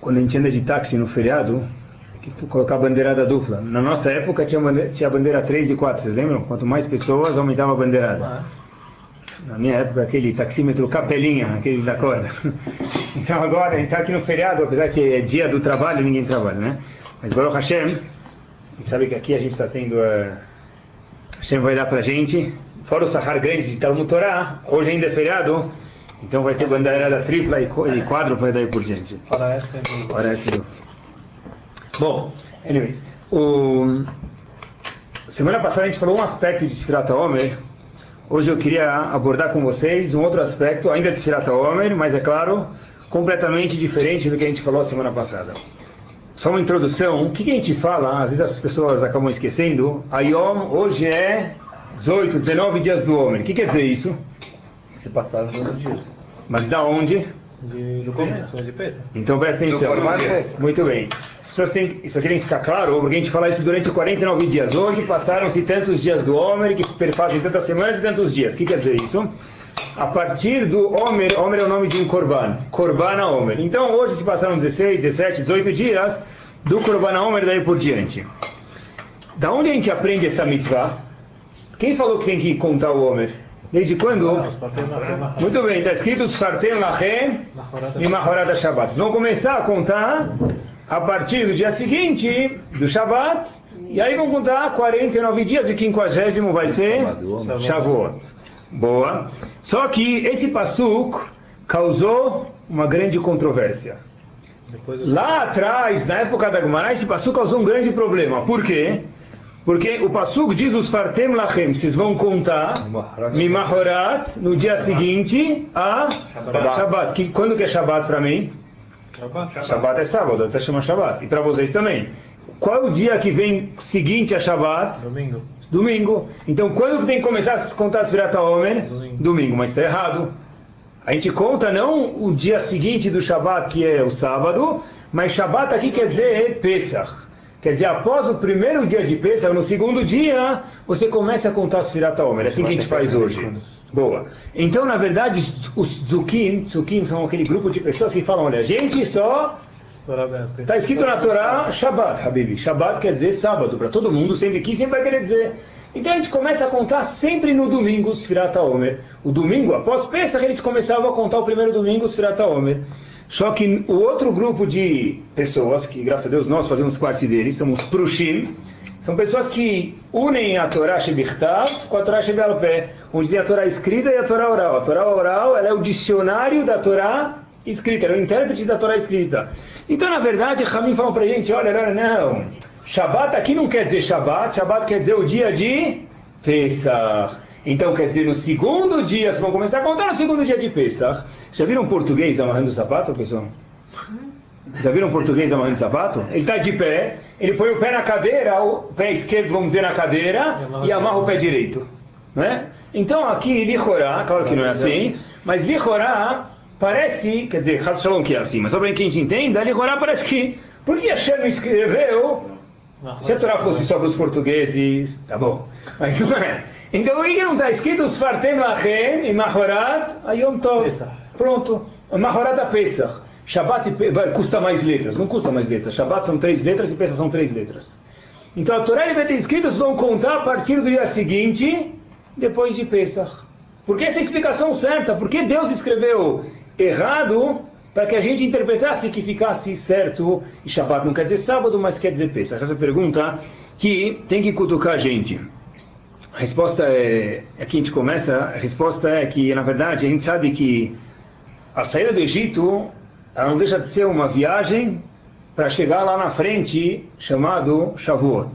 Quando a gente anda de táxi no feriado, colocar a bandeirada dupla. Na nossa época tinha, bandeira, tinha bandeira 3 e 4, vocês lembram? Quanto mais pessoas, aumentava a bandeirada. Na minha época, aquele taxímetro capelinha, aquele da corda. Então agora, a gente está aqui no feriado, apesar que é dia do trabalho, ninguém trabalha, né? Mas Baruch Hashem, a gente sabe que aqui a gente está tendo... Uh, Hashem vai dar para a gente, fora o Sahar grande de Talmud Torah, hoje ainda é feriado, então vai ter bandeirada tripla e, quádrupla e daí por diante. Parece do... Bom, anyways, o... semana passada a gente falou um aspecto de Sfirat Omer. Hoje eu queria abordar com vocês um outro aspecto, ainda de Sfirat Omer, mas é claro, completamente diferente do que a gente falou semana passada. Só uma introdução, o que, a gente fala? Às vezes as pessoas acabam esquecendo. A Yom hoje é 18, 19 dias do Omer. O que quer dizer isso? Se passaram 12 dias. Mas da onde? De, do começo, de peça. Então presta atenção. Muito bem. Têm, isso aqui tem que ficar claro, porque a gente fala isso durante 49 dias. Hoje passaram-se tantos dias do Homer, que perfazem tantas semanas e tantos dias. O que quer dizer isso? A partir do Homer, Homer é o nome de um Korban. Korban Homer. Então hoje se passaram 16, 17, 18 dias do Korban Homer daí por diante. Da onde a gente aprende essa mitzvah? Quem falou que tem que contar o Homer? Desde quando? Muito bem, está escrito Sartem Lachem e Mahorat Shabbat. Vão começar a contar a partir do dia seguinte, do Shabbat, e aí vão contar 49 dias e 50 vai ser Shavuot. Boa. Só que esse Passuk causou uma grande controvérsia. Lá atrás, na época da Gemara, esse Passuk causou um grande problema. Por quê? Porque o Passuk diz os Fartem Lachem, vocês vão contar Mimahorat no dia seguinte a Shabbat. Que, quando que é Shabbat para mim? Shabbat. Shabbat é sábado, até chama Shabbat. E para vocês também. Qual é o dia que vem seguinte a Shabbat? Domingo. Domingo. Então quando que tem que começar a contar as Virata Homer? Domingo. Domingo, mas está errado. A gente conta não o dia seguinte do Shabbat, que é o sábado, mas Shabbat aqui quer dizer Pesach. Quer dizer, após o primeiro dia de Pesach, no segundo dia, você começa a contar as Firata Omer. É assim que a gente faz hoje. Boa. Então, na verdade, os Zukim, Zukim são aquele grupo de pessoas que falam, olha, a gente só... Está escrito na Torá Shabbat, Habibi. Shabbat quer dizer sábado, para todo mundo, sempre que sempre vai querer dizer. Então a gente começa a contar sempre no domingo os Firata Omer. O domingo, após Pesach, eles começavam a contar o primeiro domingo os Firata Omer. Só que o outro grupo de pessoas, que graças a Deus nós fazemos parte deles, somos Prushim, são pessoas que unem a Torá Shebichtav com a Torá Shebialpé, onde tem a Torá escrita e a Torá oral. A Torá oral é o dicionário da Torá escrita, é o intérprete da Torá escrita. Então, na verdade, Ramim fala para a gente, olha, olha, não, Shabbat aqui não quer dizer Shabbat, Shabbat quer dizer o dia de Pesach. Então, quer dizer, no segundo dia, vocês vão começar a contar no segundo dia de Pesach. Já viram um português amarrando o sapato, pessoal? Já viram um português amarrando o sapato? Ele está de pé, ele põe o pé na cadeira, o pé esquerdo, vamos dizer, na cadeira, e amarra o pé direito. Né? Então, aqui, Lichorá, claro que não é assim, mas Lichorá parece, quer dizer, Shalom que é assim, mas só para que a gente entenda, Lichorá parece que, por que Hashem escreveu se a Torá fosse só para os portugueses, tá bom. Mas não é. Então por que não está escrito os Fartem Lachem e Mahorat Ayom Tov? Pronto. Mahorat a Pesach. Shabbat vai, custa mais letras. Não custa mais letras. Shabbat são três letras e Pesach são três letras. Então a Torá ele vai ter escrito, vocês vão contar a partir do dia seguinte, depois de Pesach. Por que essa explicação certa? Por que Deus escreveu errado para que a gente interpretasse que ficasse certo, e Shabbat não quer dizer sábado, mas quer dizer Pesach. Essa pergunta que tem que cutucar a gente. A resposta é, aqui a gente começa, a resposta é que, na verdade, a gente sabe que a saída do Egito, ela não deixa de ser uma viagem para chegar lá na frente, chamado Shavuot.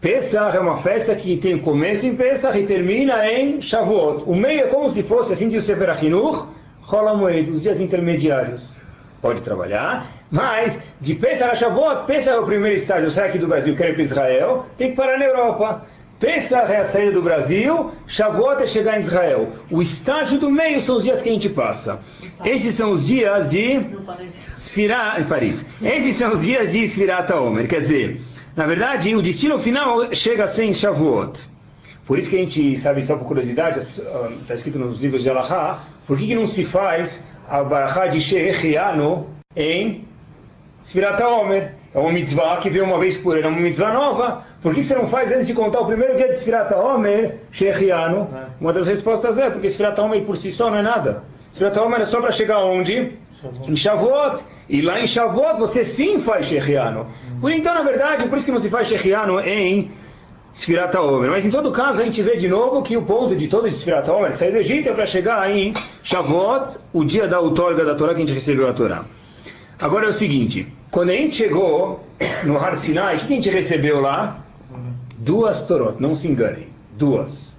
Pesach é uma festa que tem começo em Pesach e termina em Shavuot. O meio é como se fosse, assim diz o Sefer Achinuch, Rola Moed, os dias intermediários. Pode trabalhar, mas de Pesach a Shavuot, é o primeiro estágio, eu saio aqui do Brasil, quero ir para Israel, tem que parar na Europa. É a saída do Brasil, Shavuot é chegar em Israel. O estágio do meio são os dias que a gente passa. Esses são os dias de Sfirá, em Paris. Esses são os dias de Sfirat Omer. Quer dizer, na verdade, o destino final chega a ser em Shavuot. Por isso que a gente sabe, só por curiosidade, está escrito nos livros de Alahá, por que, que não se faz a Barachá de Shehechiano em Sfirat Omer. É uma mitzvah que vem uma vez por ano, é uma mitzvah nova. Por que você não faz antes de contar o primeiro dia de Sfirat Omer, Shechiano? É. Uma das respostas é, porque Sfirat Omer por si só não é nada. Sfirat Omer é só para chegar onde? Shavuot. Em Shavuot. E lá em Shavuot você sim faz Shechiano. Por então, na verdade, por isso que você faz Shechiano em Sfirat Omer. Mas em todo caso, a gente vê de novo que o ponto de todo Sfirat Omer, sair do Egito é para chegar em Shavuot, o dia da outorga da Torá que a gente recebeu a Torá. Agora é o seguinte, quando a gente chegou no Har Sinai, o que a gente recebeu lá? Duas Torot, não se enganem, duas.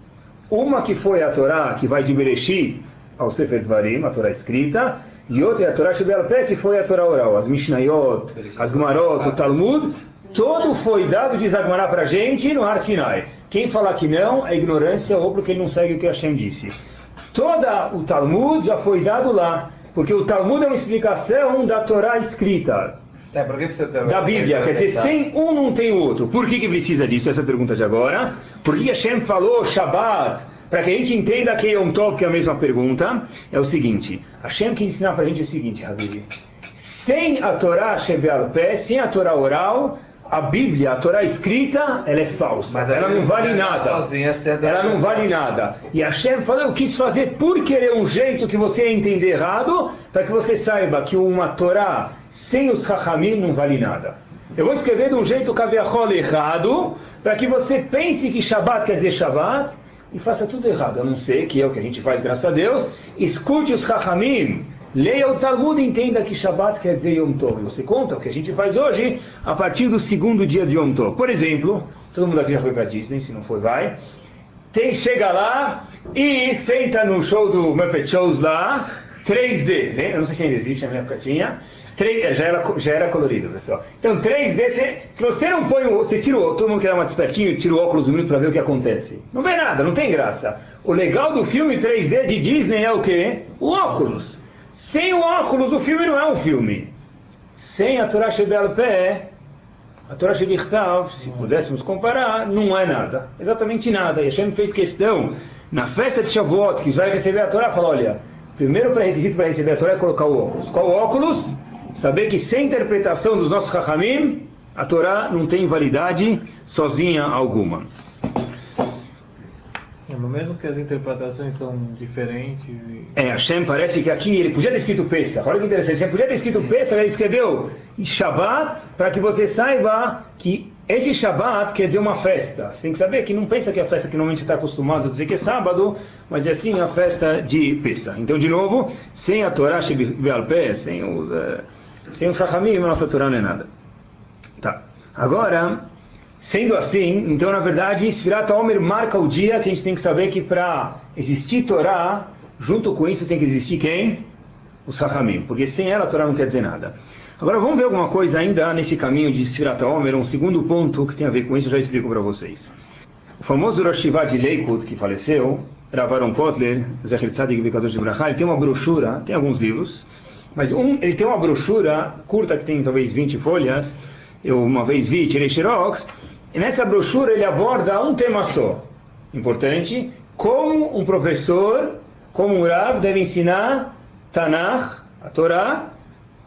Uma que foi a Torá, que vai de Bereshit ao Sefer Dvarim, a Torá escrita, e outra é a Torá Shebel Pé, que foi a Torá oral, as Mishnayot, as Gemarot, o Talmud, todo foi dado de Zagmará para a gente no Har Sinai. Quem falar que não, é ignorância ou porque ele não segue o que Hashem disse. Toda o Talmud já foi dado lá. Porque o Talmud é uma explicação da Torá escrita. É, ter da Bíblia, quer dizer, sem um não tem o outro. Por que, que precisa disso? Essa é a pergunta de agora. Por que Hashem falou Shabbat? Para que a gente entenda que é Yom Tov, que é a mesma pergunta, é o seguinte: Hashem quis ensinar para a gente o seguinte, Habib. Sem a Torá Shebeal Pé, sem a Torá oral, a Bíblia, a Torá escrita, ela é falsa. Mas ela não vale nada. Sozinha, ela não vale nada. E Hashem falou, eu quis fazer por querer um jeito que você entender errado, para que você saiba que uma Torá sem os Chachamim não vale nada. Eu vou escrever de um jeito caviarrol errado, para que você pense que Shabbat quer dizer Shabbat, e faça tudo errado. Eu não sei, que é o que a gente faz, graças a Deus. Escute os Chachamim. Leia o Talmud e entenda que Shabbat quer dizer Yom Tov. Você conta o que a gente faz hoje a partir do segundo dia de Yom Tov. Por exemplo, todo mundo aqui já foi para Disney, se não foi, vai. Tem, chega lá e senta no show do Muppet Shows lá, 3D, né? Eu não sei se ainda existe, na minha época tinha. 3, já, era, já era colorido, pessoal. Então, 3D, se, se você não põe o. Você tira o. Todo mundo que dá uma despertinho, tira o óculos um minuto para ver o que acontece. Não vê nada, não tem graça. O legal do filme 3D de Disney é o quê? O óculos. Sem o óculos, o filme não é um filme. Sem a Torá Shebel Pé, a Torá Shebichtav, se pudéssemos comparar, não é nada. Exatamente nada. E Hashem fez questão, na festa de Shavuot, que vai receber a Torá, falou, olha, primeiro pré-requisito para receber a Torá é colocar o óculos. Qual o óculos? Saber que sem interpretação dos nossos Chachamim, a Torá não tem validade sozinha alguma. Mesmo que as interpretações são diferentes. E... É, Hashem parece que aqui ele podia ter escrito Pesach. Olha que interessante. Hashem podia ter escrito Pesach, ele escreveu Shabbat para que você saiba que esse Shabbat quer dizer uma festa. Você tem que saber que não pensa que é a festa que normalmente está acostumado a dizer que é sábado, mas é sim a festa de Pesach. Então, de novo, sem a Torá Shebialpé, sem os, uh, sem os a nossa Torá não é nada. Tá. Agora, Sendo assim, então na verdade, Sfirat Omer marca o dia que a gente tem que saber que para existir Torá, junto com isso tem que existir quem? Os Chachamim, porque sem ela a Torá não quer dizer nada. Agora vamos ver alguma coisa ainda nesse caminho de Sfirat Omer, um segundo ponto que tem a ver com isso, eu já explico para vocês. O famoso Rosh de Leikut, que faleceu, Ravaron Kotler, Zecher Tzadik Vikadosh de Brachá, ele tem uma brochura, tem alguns livros, mas um, ele tem uma brochura curta que tem talvez 20 folhas, eu uma vez vi, tirei xerox, e nessa brochura ele aborda um tema só, importante, como um professor, como um Rav deve ensinar Tanakh, a Torá,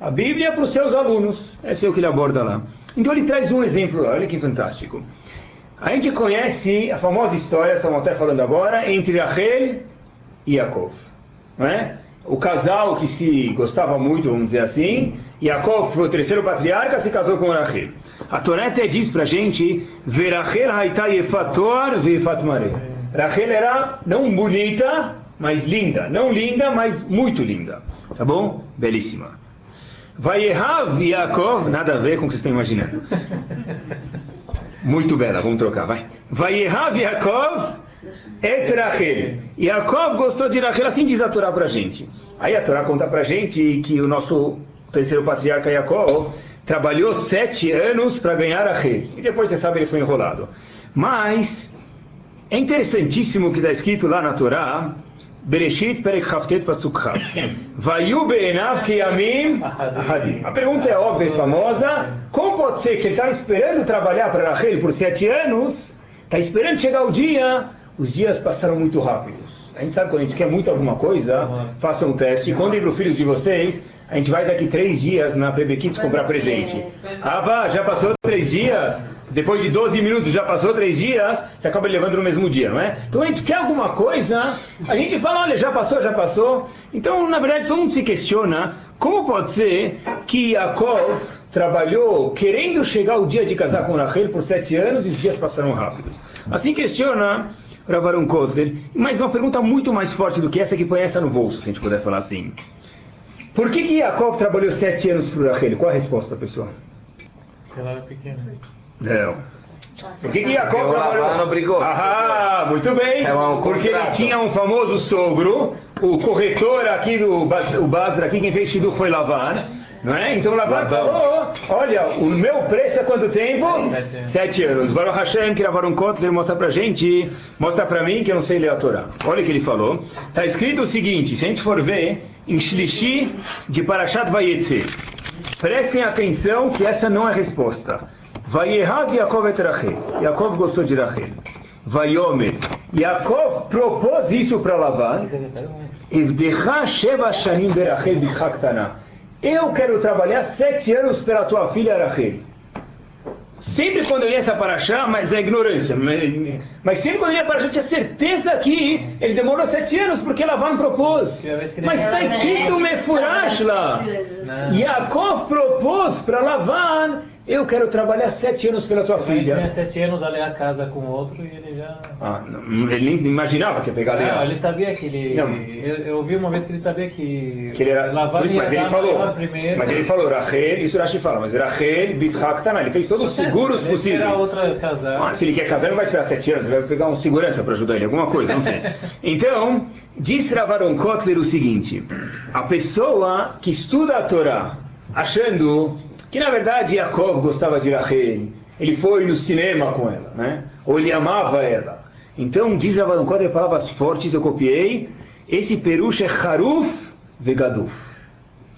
a Bíblia para os seus alunos. Esse é o que ele aborda lá. Então ele traz um exemplo, olha que fantástico. A gente conhece a famosa história, estamos até falando agora, entre Rachel e Yaakov. Não é? O casal que se gostava muito, vamos dizer assim, Yaakov foi o terceiro patriarca, se casou com Rachel. A Torá até diz pra gente, Verachel haita yefator vefatmare. Rachel era não bonita, mas linda. Não linda, mas muito linda. Tá bom? Belíssima. Vayehav Yaakov, nada a ver com o que vocês estão imaginando. Muito bela, vamos trocar, vai. Vayehav Yaakov et Rachel. Yaakov gostou de Rachel, assim diz a Torá pra gente. Aí a Torá conta pra gente que o nosso terceiro patriarca Yaakov trabalhou sete anos para ganhar a rei. E depois, você sabe, ele foi enrolado. Mas, é interessantíssimo o que está escrito lá na Torá, Bereshit perek haftet. Vayu be'enav kiyamim ahadim. A pergunta é óbvia e famosa. Como pode ser que você está esperando trabalhar para Rachel por sete anos, está esperando chegar o dia, os dias passaram muito rápidos. A gente sabe quando a gente quer muito alguma coisa, Uhum. façam um teste. Contem para os filhos de vocês. A gente vai daqui três dias na PB Kids comprar presente. Ah, vá, já passou três dias? Depois de 12 minutos já passou três dias, você acaba levando no mesmo dia, não é? Então a gente quer alguma coisa, a gente fala, olha, já passou, já passou. Então, na verdade, todo mundo se questiona como pode ser que Yaakov trabalhou querendo chegar o dia de casar com Rachel por sete anos e os dias passaram rápido. Assim questiona Ravarum Kotler, mas uma pergunta muito mais forte do que essa que põe essa no bolso, se a gente puder falar assim. Por que, que Yaakov trabalhou sete anos por Rachel? Qual a resposta, pessoal? Porque ela era pequena. Não. Por que, que o trabalhou? Lavan obrigou. Ah, muito bem. É um Porque ele tinha um famoso sogro, o corretor aqui do Basra, aqui quem fez Shidu foi Lavan. Não é? Então Lavan falou, olha, o meu preço é quanto tempo? Sete anos. Sete anos. Baruch Hashem, que Ravaram Kotler mostra pra gente, mostra pra mim que eu não sei ler a Torá. Olha o que ele falou. Está escrito o seguinte, se a gente for ver, em Shlishi de Parashat Vayetze, prestem atenção que essa não é a resposta. Vayehav Yaakov et Rachel. Yaakov gostou de Rachel. Vayomer. Yaakov propôs isso para Lavan. Evdecha Sheva Shanim Berachel Bichaktana. Eu quero trabalhar sete anos pela tua filha Rachel. Sempre quando eu li essa paraxá, mas é ignorância, mas, mas sempre quando eu li a paraxá, eu tinha certeza que ele demorou sete anos porque Lavan propôs. Mas está escrito Mefurash lá. Yaakov propôs para Lavan, eu quero trabalhar sete anos pela tua Ele tinha filha. sete anos ali a casa com outro e ele já. Ah, não, ele nem imaginava que ia pegar Não, Leá. ele sabia que ele. Não. Eu, eu ouvi uma vez que ele sabia que. Que ele era, ia mas ele falou, mas ele falou, Rachel, isso Rashi fala, mas Rachel, Bitchaktana, ele fez todos os seguros Ele possíveis. outra casar. Ah, se ele quer casar, ele não vai esperar sete anos, ele vai pegar um segurança para ajudar ele, alguma coisa, não sei. Então, diz Ravaron Kotler o seguinte: a pessoa que estuda a Torá, achando que na verdade Yaakov gostava de Rachel, ele foi no cinema com ela, né? Ou ele amava ela. Então, diz Ravaron Kotler palavras fortes, eu copiei. Esse peruche é Haruf Vegaduf.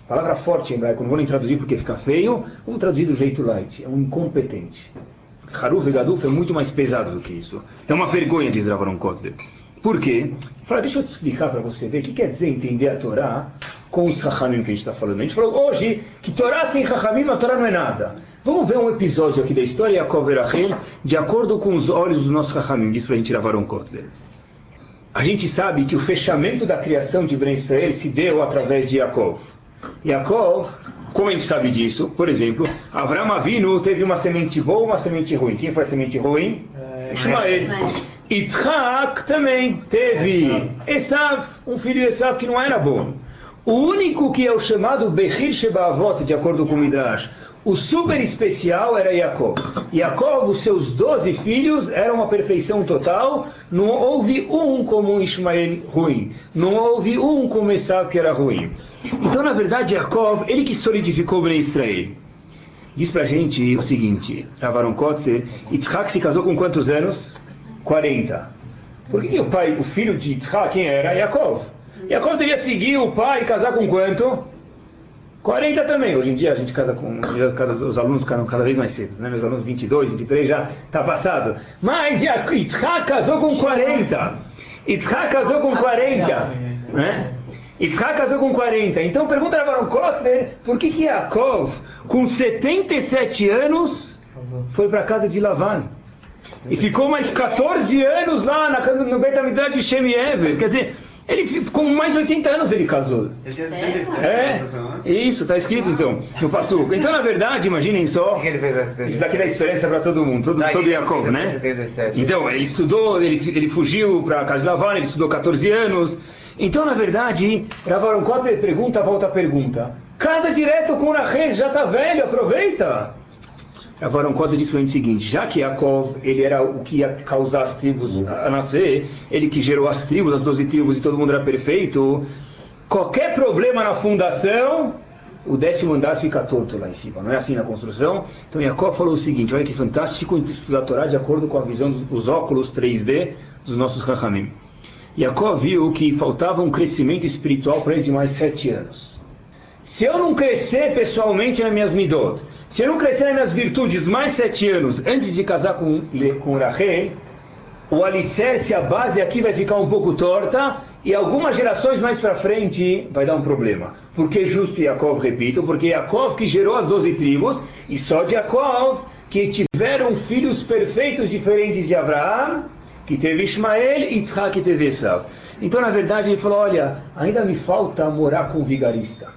Palavra forte em hebraico, não vou nem traduzir porque fica feio, vamos traduzir do jeito light, é um incompetente. Haruf e Gaduf é muito mais pesado do que isso. É uma vergonha, diz Ravaron Kotler. Por quê? Fala, deixa eu te explicar para você ver o que quer dizer entender a Torá com os Chachamim que a gente está falando. A gente falou hoje que Torá sem Chachamim, a Torá não é nada. Vamos ver um episódio aqui da história Yaakov e Rachel, de acordo com os olhos do nosso Chachamim, diz para a gente Ravaron Kotler. A gente sabe que o fechamento da criação de Ben Israel se deu através de Yaakov. Yaakov, como a gente sabe disso? Por exemplo, Avram Avinu teve uma semente boa uma semente ruim. Quem foi a semente ruim? É, Ismael. Yitzhak também teve Esav, um filho de Esav que não era bom. O único que é o chamado Bechir Shebaavot, de acordo com o Midrash, o super especial era Yaakov. Yaakov, os seus doze filhos, eram uma perfeição total. Não houve um como Ismael ruim. Não houve um como Esav que era ruim. Então, na verdade, Yaakov, ele que solidificou Ben Israel. Diz pra gente o seguinte, Ravaron Kotler, Yitzhak se casou com quantos anos? 40. Por que, que o pai, o filho de Yitzhak, quem era? Yaakov. Yaakov deveria seguir o pai e casar com quanto? 40 também. Hoje em dia a gente casa com. Os alunos casam cada vez mais cedo, né? Meus alunos 22, 23 já está passado. Mas Yitzhak casou com 40. Yitzhak casou com 40. Né? Yitzhak casou com 40. Então pergunta para Baron Kotler por que, que Yaakov, com 77 anos, foi para a casa de Lavan. E ficou mais 14 anos lá na, no Beit HaMikdash de Shem Ever. Quer dizer, ele com mais de 80 anos ele casou. Ele tinha Sério? 77 É, anos, não é? isso, está escrito então, no Passuco. Então, na verdade, imaginem só, Por que ele fez a 77? isso daqui dá esperança para todo mundo, todo, todo a né? 77. Então, ele estudou, ele, ele fugiu para a casa de Lavan, ele estudou 14 anos. Então, na verdade, Ravaron Kotler pergunta, volta a pergunta. Casa direto com Rachel, já está velho, aproveita. Ravaron Kotler disse para o seguinte, já que Yaakov, ele era o que ia causar as tribos a nascer, ele que gerou as tribos, as 12 tribos e todo mundo era perfeito, qualquer problema na fundação, o décimo andar fica torto lá em cima, não é assim na construção? Então Yaakov falou o seguinte, olha que fantástico estudar a Torá de acordo com a visão dos os óculos 3D dos nossos Rahamim. Yaakov viu que faltava um crescimento espiritual para ele de mais sete anos. Se eu não crescer pessoalmente nas minhas midot, se eu não crescer nas virtudes mais sete anos antes de casar com, com Rachel, o alicerce, a base aqui vai ficar um pouco torta e algumas gerações mais para frente vai dar um problema. Por que justo Yaakov, repito? Porque Yaakov que gerou as doze tribos, e só de Yaakov que tiveram filhos perfeitos diferentes de Abraão, que teve Ismael, e Yitzhak que teve Esav. Então, na verdade, ele falou, olha, ainda me falta morar com o vigarista.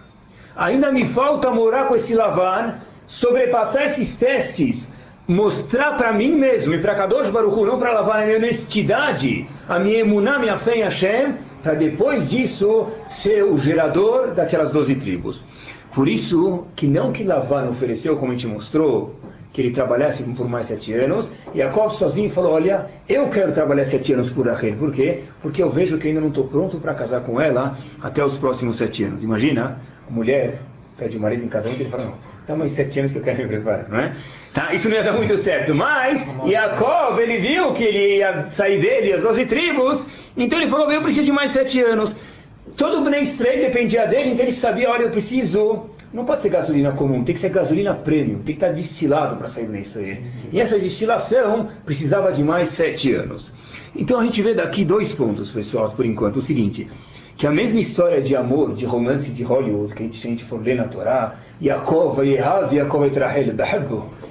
Ainda me falta morar com esse Lavan, sobrepassar esses testes, mostrar para mim mesmo e para Kadosh Baruch não para lavar a minha honestidade, a minha emuná, minha fé em Hashem, para depois disso ser o gerador daquelas doze tribos. Por isso que não que Lavan ofereceu, como a gente mostrou, que ele trabalhasse por mais sete anos, e Yaakov sozinho falou, olha, eu quero trabalhar sete anos por Rachel. Por quê? Porque eu vejo que ainda não estou pronto para casar com ela até os próximos sete anos. Imagina, a mulher pede o marido em casamento e ele fala, não, dá mais sete anos que eu quero me preparar, não é? Tá? Isso não ia dar muito certo, mas Yaakov, ele viu que ele ia sair dele, as doze tribos, então ele falou, eu preciso de mais sete anos. Todo o Bnei Israel dependia dele, então ele sabia, olha, eu preciso não pode ser gasolina comum, tem que ser gasolina premium, tem que estar destilado para sair nisso aí. E essa destilação precisava de mais sete anos. Então a gente vê daqui dois pontos, pessoal, por enquanto. O seguinte, que a mesma história de amor, de romance de Hollywood, que a gente, se a gente for ler na Torá, Yaakov, Yehav, Yaakov Etrahel,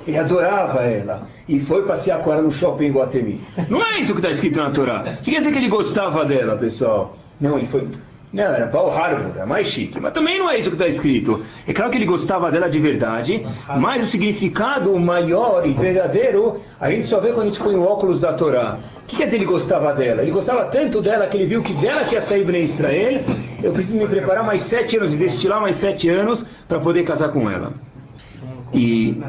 ele adorava ela. E foi passear com ela no shopping em Guatemi. Não é isso que está escrito na Torá. O que quer dizer que ele gostava dela, pessoal? Não, ele foi não, era Paul Harbour, é mais chique. Mas também não é isso que está escrito. É claro que ele gostava dela de verdade, mas o significado maior e verdadeiro a gente só vê quando a gente põe o óculos da Torá. Que quer dizer ele gostava dela? Ele gostava tanto dela que ele viu que dela que ia sair Bnei Israel. Eu preciso me preparar mais sete anos e destilar mais sete anos para poder casar com ela. E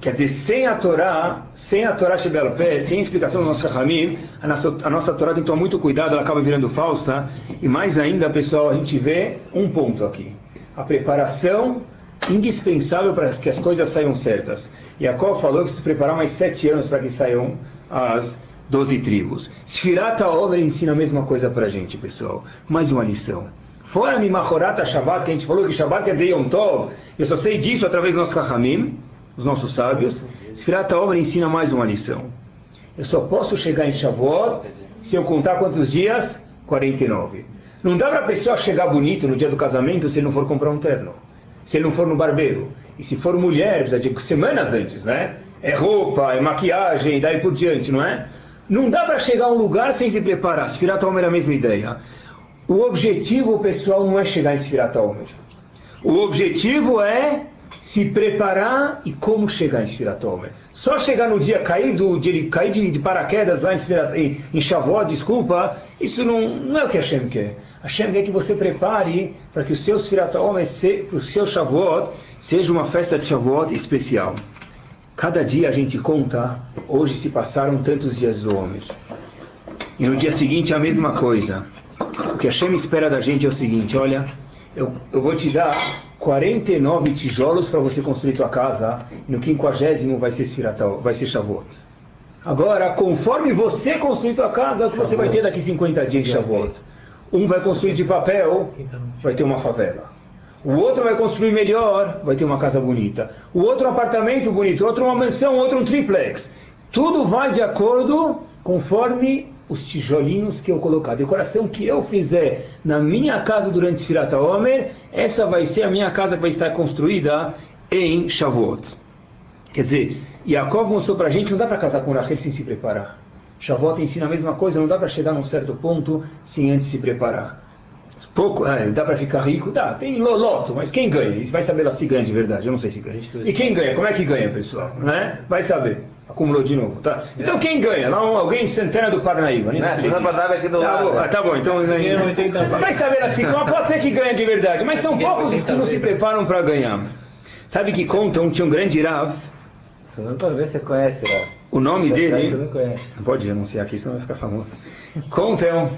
Quer dizer, sem a Torá, sem a Torá Shebel Pé, sem a explicação do nosso Ramim, a nossa, a nossa Torá tem que tomar muito cuidado, ela acaba virando falsa. E mais ainda, pessoal, a gente vê um ponto aqui. A preparação indispensável para que as coisas saiam certas. E a qual falou que se preparar mais sete anos para que saiam as doze tribos. Sfirat obra ensina a mesma coisa para a gente, pessoal. Mais uma lição. Fora Mimachorata Shabbat, que a gente falou que Shabbat quer dizer Yom Tov, eu só sei disso através do nosso Rahamim os nossos sábios, Sfirat Omer ensina mais uma lição. Eu só posso chegar em Shavuot se eu contar quantos dias? 49. Não dá para a pessoa chegar bonito no dia do casamento se ele não for comprar um terno. Se ele não for no barbeiro. E se for mulher, precisa de semanas antes, né? É roupa, é maquiagem, daí por diante, não é? Não dá para chegar a um lugar sem se preparar. Sfirat Omer é a mesma ideia. O objetivo, pessoal, não é chegar em Sfirat Omer. O objetivo é se preparar e como chegar em Sfiratomer. Só chegar no dia caído, de cair de, de paraquedas lá em, em, Shavuot, desculpa, isso não, não é o que Hashem quer. Hashem quer que você prepare para que o seu Sfiratomer, para o seu Shavuot, seja uma festa de Shavuot especial. Cada dia a gente conta, hoje se passaram tantos dias do homem. E no dia seguinte a mesma coisa. O que Hashem espera da gente é o seguinte, olha, eu, eu vou te dar 49 tijolos para você construir tua casa, e no quinquagésimo vai ser Sfiratal, vai ser Shavuot. Agora, conforme você construir tua casa, o que você vai ter daqui 50 dias em Shavuot. Um vai construir de papel, vai ter uma favela. O outro vai construir melhor, vai ter uma casa bonita. O outro um apartamento bonito, outro uma mansão, outro um triplex. Tudo vai de acordo conforme os tijolinhos que eu colocar, a decoração que eu fizer na minha casa durante Sfirata Omer, essa vai ser a minha casa que vai estar construída em Shavuot. Quer dizer, Yaakov mostrou para a gente, não dá para casar com Rachel sem se preparar. Shavuot ensina a mesma coisa, não dá para chegar num certo ponto sem antes se preparar. Pouco, é, dá para ficar rico? Dá, tem loto, mas quem ganha? Vai saber lá se ganha de verdade, eu não sei se ganha. E quem ganha? Como é que ganha, pessoal? Né? Vai saber. Acumulou de novo, tá? Então quem ganha? Lá um, alguém em Santana do Parnaíba. Nem né? aqui do tá lado. Bom, ah, tá bom, então... Vai saber assim, pode ser que ganha de verdade, mas são poucos que não se preparam para ganhar. Sabe que contam, tinha um grande Rav. Você não pode ver se você conhece, Rav. O nome dele... Não. Pode anunciar aqui, senão vai ficar famoso. Contam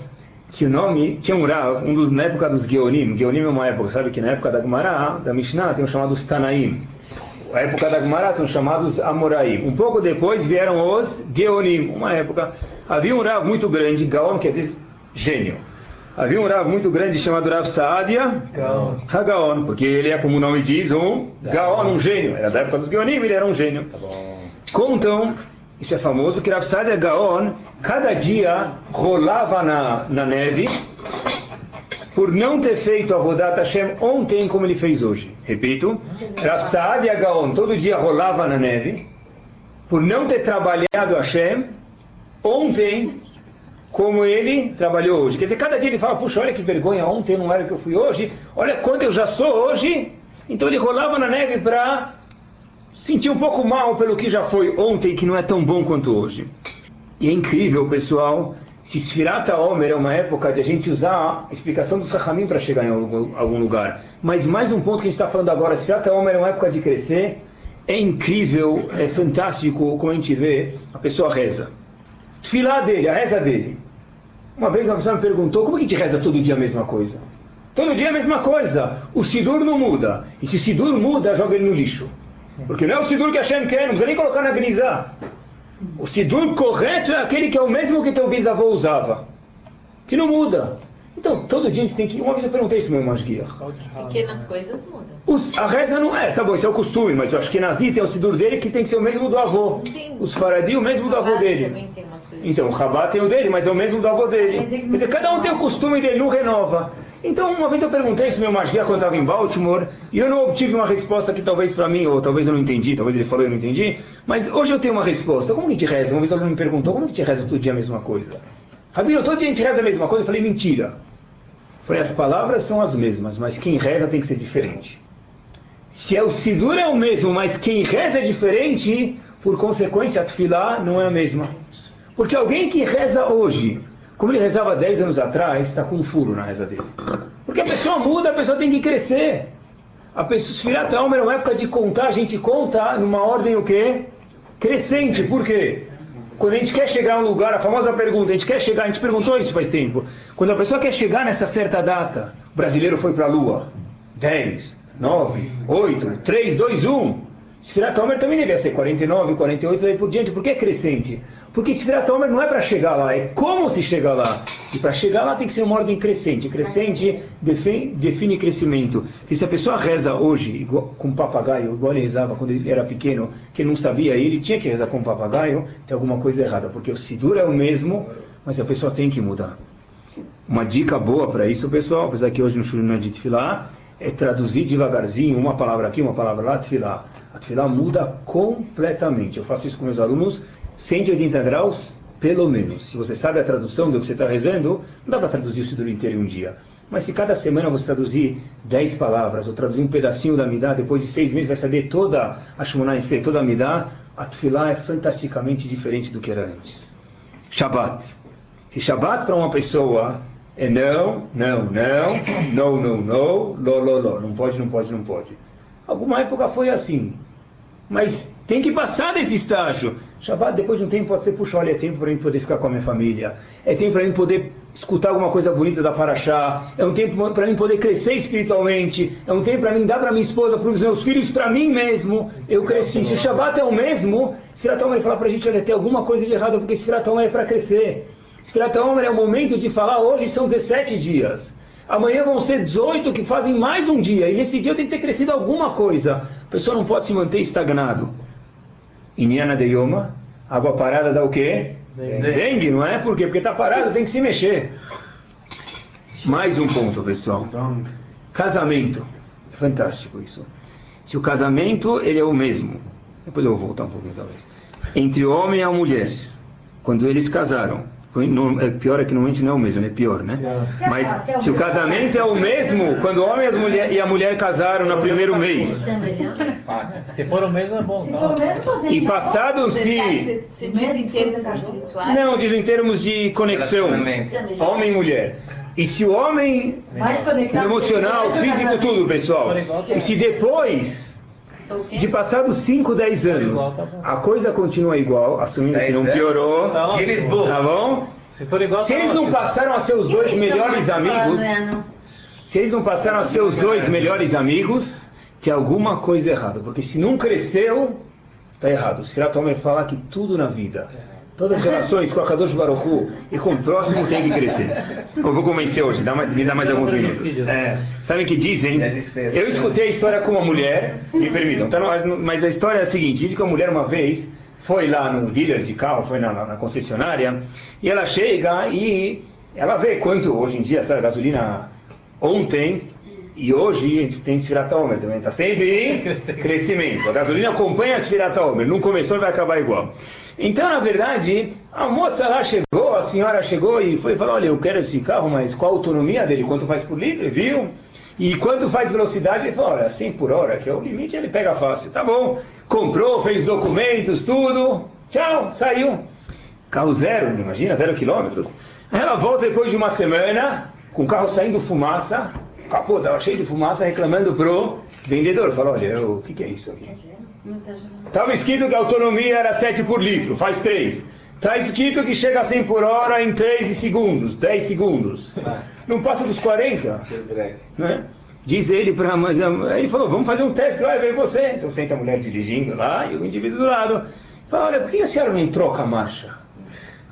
que o nome tinha um Rav, um dos na época dos Geonim. Geonim é uma época, sabe que na época da Gemara, da Mishnah, tem os chamados Tanaim. A época da Gemara são chamados Amoraim. Um pouco depois vieram os Geonim. Uma época havia um Rav muito grande, Gaon quer dizer gênio. Havia um Rav muito grande chamado Rav Saadia Hagaon, porque ele é, como o nome diz, um Gaon, um gênio. Era da época dos Geonim, ele era um gênio. Tá Contam isso é famoso, que Rav Sadia Gaon, cada dia rolava na, na neve por não ter feito a Vodat Hashem ontem como ele fez hoje. Repito, Rav Saad e Gaon todo dia rolava na neve, por não ter trabalhado Hashem ontem como ele trabalhou hoje. Quer dizer, cada dia ele fala, puxa, olha que vergonha, ontem não era que eu fui hoje, olha quanto eu já sou hoje. Então ele rolava na neve para sentir um pouco mal pelo que já foi ontem, que não é tão bom quanto hoje. E é incrível, pessoal, se Sfirata Omer é uma época de a gente usar a explicação dos Rahamim para chegar em algum, lugar. Mas mais um ponto que a gente está falando agora, Sfirata Omer é uma época de crescer, é incrível, é fantástico como a gente vê a pessoa reza. Tfilá dele, a reza dele. Uma vez uma pessoa me perguntou, como que a gente reza todo dia a mesma coisa? Todo dia a mesma coisa. O Sidur não muda. E se o Sidur muda, joga ele no lixo. Porque não é o Sidur que a Hashem quer, não precisa nem colocar na grisá. O Sidur correto é aquele que é o mesmo que teu bisavô usava. Que não muda. Então, todo dia a gente tem que. Uma vez eu perguntei isso, meu Masguiach. Pequenas coisas mudam. Os, a reza não é, tá bom, isso é o costume, mas eu acho que Nazi tem o Sidur dele que tem que ser o mesmo do avô. Sim. Os Faradi, o mesmo do avô dele. Então, o Rabat tem o dele, mas é o mesmo do avô dele. Quer dizer, cada um tem o costume dele, não renova. Então, uma vez eu perguntei isso meu Masguia quando estava em Baltimore, e eu não obtive uma resposta que talvez para mim, ou talvez eu não entendi, talvez ele falou e eu não entendi, mas hoje eu tenho uma resposta. Como que gente reza? Uma vez ele me perguntou, como que gente reza todo dia a mesma coisa? Rabino, todo dia a gente reza a mesma coisa? Eu falei, mentira. Eu falei, as palavras são as mesmas, mas quem reza tem que ser diferente. Se é o Sidur é o mesmo, mas quem reza é diferente, por consequência, a Tfilá não é a mesma. Porque alguém que reza hoje, como ele rezava 10 anos atrás, está com um furo na reza dele. Porque a pessoa muda, a pessoa tem que crescer. A pessoa, Sfirat Alma é uma época de contar, a gente conta numa ordem o quê? Crescente. Por quê? Quando a gente quer chegar a um lugar, a famosa pergunta, a gente quer chegar, a gente perguntou isso faz tempo. Quando a pessoa quer chegar nessa certa data, o brasileiro foi para a Lua. 10, 9, 8, 3, 2, 1. Sfirat Omer também devia ser 49, 48 e por diante. Por que é crescente? Porque Sfirat Omer não é para chegar lá, é como se chega lá. E para chegar lá tem que ser uma ordem crescente. Crescente define, define crescimento. E se a pessoa reza hoje igual, com papagaio, igual ele rezava quando ele era pequeno, que não sabia, ele tinha que rezar com papagaio, tem alguma coisa errada. Porque o Sidur é o mesmo, mas a pessoa tem que mudar. Uma dica boa para isso, pessoal, apesar que hoje no Shuri não é de Tfilah, é traduzir devagarzinho, uma palavra aqui, uma palavra lá, Tfilah. A Tfilah muda completamente. Eu faço isso com meus alunos, 180 graus, pelo menos. Se você sabe a tradução do que você está rezando, não dá para traduzir o Sidur inteiro em um dia. Mas se cada semana você traduzir 10 palavras, ou traduzir um pedacinho da Midah, depois de seis meses vai saber toda a Shemona C, toda a Midah, a Tfilah é fantasticamente diferente do que era antes. Shabbat. Se Shabbat para uma pessoa é não, não, não, não, não, não, lo, lo, lo, não pode, não pode, não pode. Alguma época foi assim. Mas tem que passar desse estágio. Shabbat, depois de um tempo, pode ser, puxa, olha, é tempo para mim poder ficar com a minha família. É tempo para mim poder escutar alguma coisa bonita da Paraxá. É um tempo para mim poder crescer espiritualmente. É um tempo para mim dar para minha esposa, para os meus filhos, para mim mesmo. Eu cresci. Se o Shabbat é o mesmo, Sfiratão vai falar para a gente, olha, tem alguma coisa de errado, porque Sfiratão é para crescer. Sfirat Omer é o momento de falar, hoje são 17 dias. Amanhã vão ser 18 que fazem mais um dia. E nesse dia tem que ter crescido alguma coisa. A pessoa não pode se manter estagnado. Inhana de Yoma, água parada dá o quê? Dengue. Dengue, não é? Por quê? Porque está parado, tem que se mexer. Mais um ponto, pessoal. Casamento. É fantástico isso. Se o casamento ele é o mesmo, depois eu vou voltar um pouquinho talvez, entre o homem e a mulher, quando eles casaram, pior é que normalmente não é o mesmo, é pior, né? Mas se o casamento é o mesmo, quando o homem e, as mulher- e a mulher casaram no primeiro mês, Se for o mesmo, é bom. Tá? e passado-se, não, diz em termos de conexão, homem e mulher. E se o homem emocional, físico, tudo, pessoal. E se depois? De passados 5, 10 anos, a coisa continua igual, assumindo que não piorou, Tá tá bom? Se for igual, Se tá eles não passaram a ser os dois melhores amigos, se eles não passaram a ser os dois melhores amigos, tem alguma coisa errada. Porque se não cresceu, está errado. O Sirat Omer fala que tudo na vida, todas as relações com a Kadosh Baruch Hu e com o próximo tem que crescer. Eu vou convencer hoje, dá mais- me dá mais alguns minutos. É, sabem que dizem? É. Eu escutei a história com uma mulher, me permitam, tá no- mas a história é a seguinte: diz que uma mulher uma vez foi lá no dealer de carro, foi na, na concessionária, e ela chega e ela vê quanto hoje em dia, sabe, a gasolina ontem e hoje a gente tem Sfirat Omer também, está sempre em Crescimento. A gasolina acompanha a Sfirat Omer, não começou e vai acabar igual. Então, na verdade, a moça lá chegou, a senhora chegou e foi falou, olha, eu quero esse carro, mas qual a autonomia dele? Quanto faz por litro? Viu? E quanto faz velocidade? Ele falou, olha, 100 por hora, que é o limite, ele pega fácil. Tá bom. Comprou, fez documentos, tudo. Tchau, saiu. Carro zero, imagina, zero quilômetros. Ela volta depois de uma semana, com o carro saindo fumaça, capô estava cheio de fumaça, reclamando pro vendedor. Falou, olha, o que, que é isso aqui? Estava escrito que a autonomia era 7 por litro, faz 3. Está escrito que chega a 100 por hora em 3 segundos, 10 segundos. Não passa dos 40 Tio Greg. né? Diz ele para mas ele falou, vamos fazer um teste lá e vem você. Então senta a mulher dirigindo lá e o indivíduo do lado. Fala, olha, por que a senhora não troca a marcha?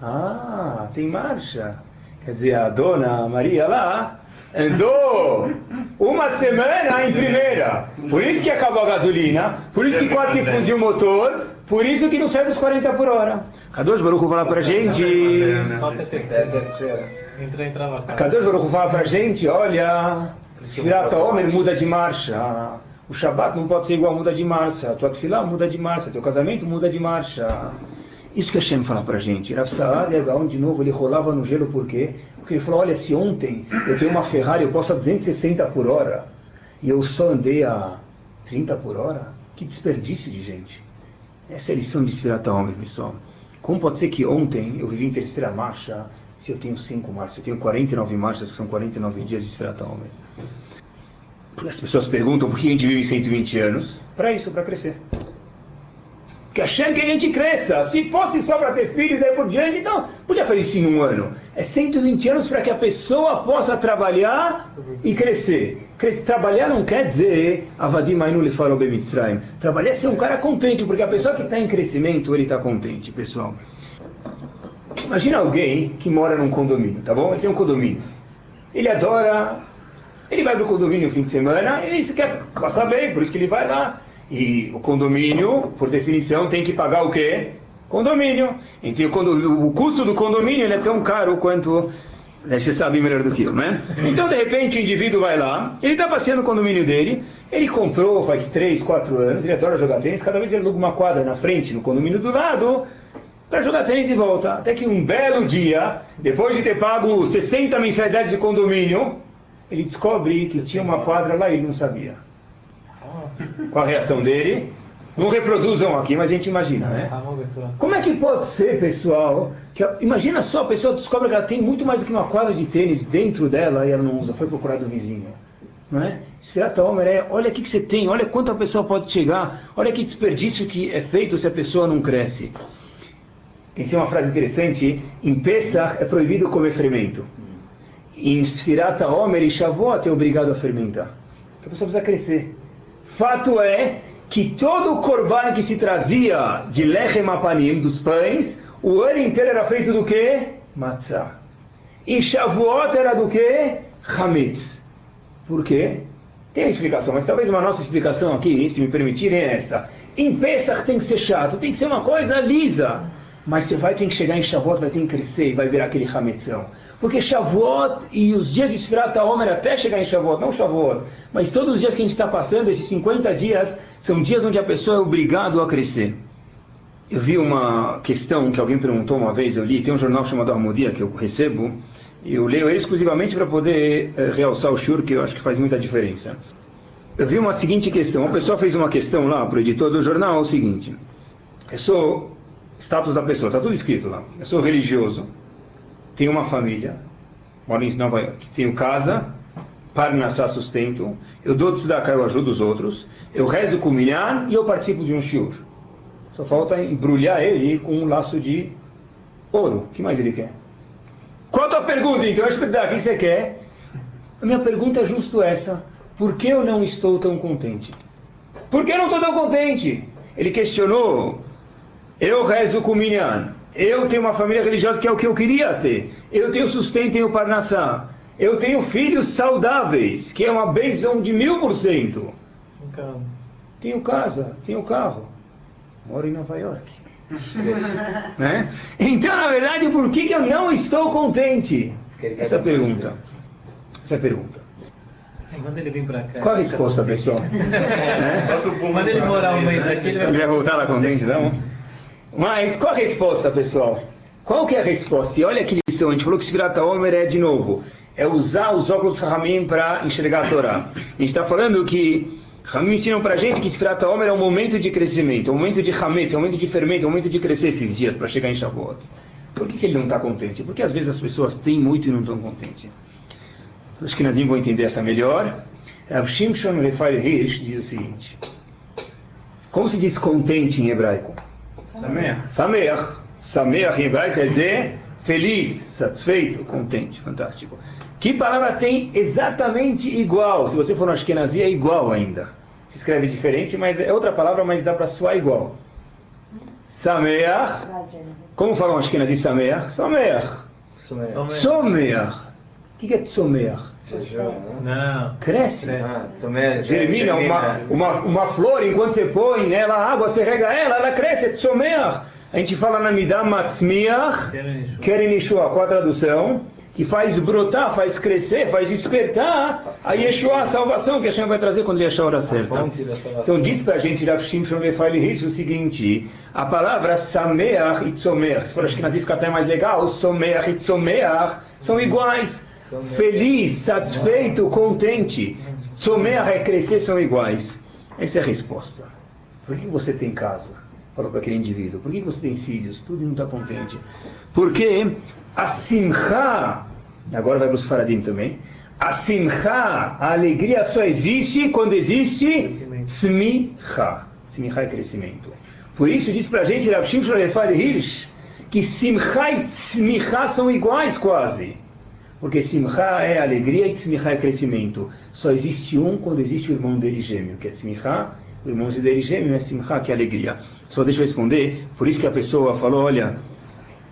Ah, tem marcha. Quer dizer, a dona Maria lá andou uma semana em primeira. Por isso que acabou a gasolina, por isso que quase que fundiu o motor, por isso que não sai dos 40 por hora. Kadosh Baruch fala pra gente... A Kadosh Baruch Hu fala pra gente, olha, Sfirat Omer muda de marcha, o Shabbat não pode ser igual muda de marcha, a tua tefilá muda de marcha, teu casamento muda de marcha. Isso que Hashem fala pra gente. Rav Saad Gaon, de novo, ele rolava no gelo por quê? Porque ele falou, olha, se ontem eu tenho uma Ferrari, eu posso a 260 por hora, e eu só andei a 30 por hora, que desperdício de gente. Essa é a lição de Sfirat Omer, pessoal. Como pode ser que ontem eu vivi em terceira marcha, se eu tenho cinco marchas, eu tenho 49 marchas, que são 49 dias de Omer? Porque as pessoas perguntam por que a gente vive 120 anos. Para isso, para crescer. Que Hashem que a gente cresça. Se fosse só para ter filhos e daí por diante, então podia fazer isso em um ano. É 120 anos para que a pessoa possa trabalhar e crescer. Cres- Trabalhar não quer dizer Avadim Ainu le farou bemitzrayim. Trabalhar é ser um cara contente, porque a pessoa que está em crescimento, ele está contente, pessoal. Imagina alguém que mora num condomínio, tá bom? Ele tem um condomínio. Ele adora. Ele vai pro condomínio no fim de semana, ele se quer passar bem, por isso que ele vai lá. E o condomínio, por definição, tem que pagar o quê? Condomínio. Então o, o custo do condomínio é tão caro quanto. né, Você sabe melhor do que eu, né? Então, de repente, o indivíduo vai lá, ele está passeando no condomínio dele, ele comprou faz 3, 4 anos, ele adora jogar tênis, cada vez ele aluga uma quadra na frente, no condomínio do lado, para jogar tênis e volta. Até que um belo dia, depois de ter pago 60 mensalidades de condomínio, ele descobre que tinha uma quadra lá e ele não sabia. Qual a reação dele? Não reproduzam aqui, mas a gente imagina, né? Ah, Como é que pode ser, pessoal? Que, a- imagina só, a pessoa descobre que ela tem muito mais do que uma quadra de tênis dentro dela e ela não usa, foi procurar do vizinho. Não é? Esfirata Homer é, olha o que, você tem, olha quanto a pessoa pode chegar, olha que desperdício que é feito se a pessoa não cresce. Tem uma frase interessante, em Pesach é proibido comer fermento. Em Sfirata Homer e Shavuot é obrigado a fermentar. Porque a pessoa precisa crescer. Fato é que todo o korban que se trazia de lechem apanim, dos pães, o ano inteiro era feito do que? Matzah. Em Shavuot era do que? Hametz. Por quê? Tem uma explicação, mas talvez uma nossa explicação aqui, se me permitirem, é essa. Em Pesach tem que ser chato, tem que ser uma coisa lisa. Mas você vai ter que chegar em Shavuot, vai ter que crescer e vai virar aquele Hametzão. Porque Shavuot e os dias de Sfirat Homer até chegar em Shavuot, não Shavuot, mas todos os dias que a gente está passando, esses 50 dias, são dias onde a pessoa é obrigado a crescer. Eu vi uma questão que alguém perguntou uma vez, eu li, tem um jornal chamado Almodia que eu recebo, e eu leio ele exclusivamente para poder eh, realçar o shur, que eu acho que faz muita diferença. Eu vi uma seguinte questão, uma pessoa fez uma questão lá para o editor do jornal, é o seguinte, eu sou, status da pessoa, está tudo escrito lá, eu sou religioso, tenho uma família, moro em Nova York, tenho casa, parnassá sustento, eu dou tzedakah, eu ajudo os outros, eu rezo com milhar e eu participo de um shiur. Só falta embrulhar ele com um laço de ouro. O que mais ele quer? Qual a tua pergunta, então? Acho que que você quer. A minha pergunta é justo essa. Por que eu não estou tão contente? Por que eu não estou tão contente? Ele questionou. Eu rezo com minyan. Eu tenho uma família religiosa que é o que eu queria ter. Eu tenho sustento, tenho parnassá. Eu tenho filhos saudáveis, que é uma benção de mil por cento. Tenho casa, tenho carro. Moro em Nova York. né? Então, na verdade, por que, que eu não estou contente? Essa é pergunta. Essa é a pergunta. Manda ele vir pra cá. Qual a resposta, pessoal? É? Manda ele morar um mês aqui, ele vai Ele vai voltar lá contente, não? Mas qual a resposta, pessoal? Qual que é a resposta? E olha que lição, a gente falou que Svirata Omer é, de novo, é usar os óculos Ramim para enxergar a Torá. A gente está falando que Ramim ensinam para a gente que Svirata Omer é um momento de crescimento, é um momento de Hametz, é um momento de fermento, é um momento de crescer esses dias para chegar em Shavuot. Por que, que ele não está contente? Porque às vezes as pessoas têm muito e não estão contentes. Acho que nós vamos entender essa melhor. Rav Shimshon Refael Hirsch diz o seguinte: Como se diz contente em hebraico? Sameach. Sameach em hebraico quer dizer feliz, satisfeito, contente, fantástico. Que palavra tem exatamente igual? Se você for no Ashkenazi, é igual ainda. Se escreve diferente, mas é outra palavra, mas dá para soar igual. Sameach. Como falam Ashkenazi Sameach? Sameach. Someach. Someach. O que é Tsomeach? Não. Cresce. Ah, Tzomer. Germina, uma, uma, uma flor, enquanto você põe nela água, você rega ela, ela cresce, é tzomeach. A gente fala na Midah Matzmiach, Keren Yeshua, qual a tradução? Que faz brotar, faz crescer, faz despertar a Yeshua, a salvação que a Hashem vai trazer quando ele achar a hora certa. Então diz pra gente, Rav Shimshon Refaeli Hitch, o seguinte, a palavra Sameach e Tzomeach, se for acho que fica até mais legal, Someach e Tzomeach são iguais. Feliz, satisfeito, contente. Tzomeach é crescer, são iguais. Essa é a resposta. Por que você tem casa? Falou para aquele indivíduo. Por que você tem filhos? Tudo e não está contente. Porque a simcha, agora vai para os faradim também, a simcha, a alegria só existe quando existe tzmicha. Tzmicha é crescimento. Por isso diz para a gente, Rav Shimshon Hirsch, que simcha e tzmicha são iguais quase. Porque simcha é alegria e tzmicha é crescimento. Só existe um quando existe o irmão dele gêmeo, que é tzmicha. O irmão dele gêmeo é simcha, que é alegria. Só deixa eu responder. Por isso que a pessoa falou, olha,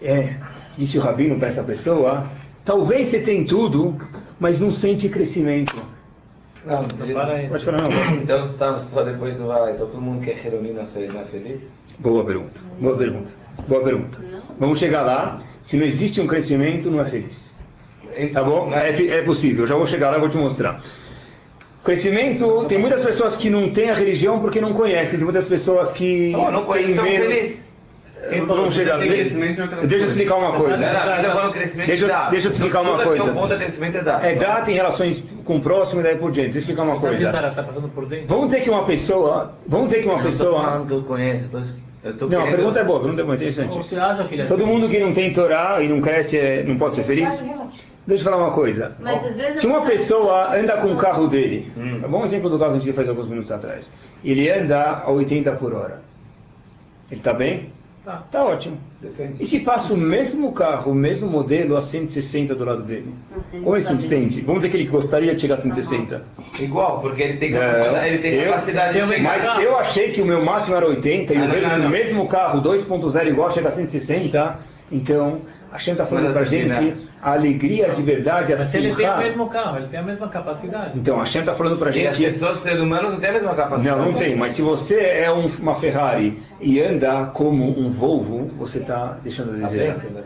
é, disse o rabino para essa pessoa, talvez você tem tudo, mas não sente crescimento. Não, Para isso. Pode falar não. Então estamos só depois do vai. Então todo mundo que é Heronina não é feliz? Boa pergunta. Boa pergunta. Boa pergunta. Vamos chegar lá. Se não existe um crescimento, não é feliz. Tá bom? É, fi- é possível. Já vou chegar lá e vou te mostrar. Crescimento, tem muitas pessoas que não têm a religião porque não conhecem. Tem muitas pessoas que. Oh, não conheço, têm estão felizes. Vamos chegar. Tem Deixa eu explicar uma coisa. Crescimento Deixa eu- deixa eu te explicar uma coisa. É é. É data em relações com o próximo e daí por diante. Deixa eu explicar uma coisa. dentro? Vamos dizer que uma pessoa. Vamos dizer que uma pessoa. que eu conheço. Não, a pergunta é boa, a pergunta é boa, interessante. É Todo mundo que não tem Torá e não cresce é- não pode ser feliz? Deixa eu falar uma coisa. Mas às vezes Se a uma pessoa anda com o carro dele, Hum. é um bom exemplo do carro que a gente fez alguns minutos atrás. Ele anda a 80 por hora. Ele está bem? Tá. Tá ótimo. Depende. E se passa o mesmo carro, o mesmo modelo a 160 do lado dele? Como ele se sente? Vamos dizer que ele gostaria de chegar a 160. Igual, porque ele tem É, capacidade, ele tem eu- capacidade de chegar. Mas se eu achei que o meu máximo era 80 e Ah, o não, mesmo, não, não. o mesmo carro 2.0 igual chega a 160, então a Shem está falando pra eu gente a alegria de verdade, a Mas se ele tem o simcha. mesmo carro, ele tem a mesma capacidade. Então a Shem está falando pra E as gente. pessoas, seres humanos, não têm a mesma capacidade. Não, não tem, mas se você é um- uma Ferrari e anda como um Volvo, você está deixando a Tá desejar. você tá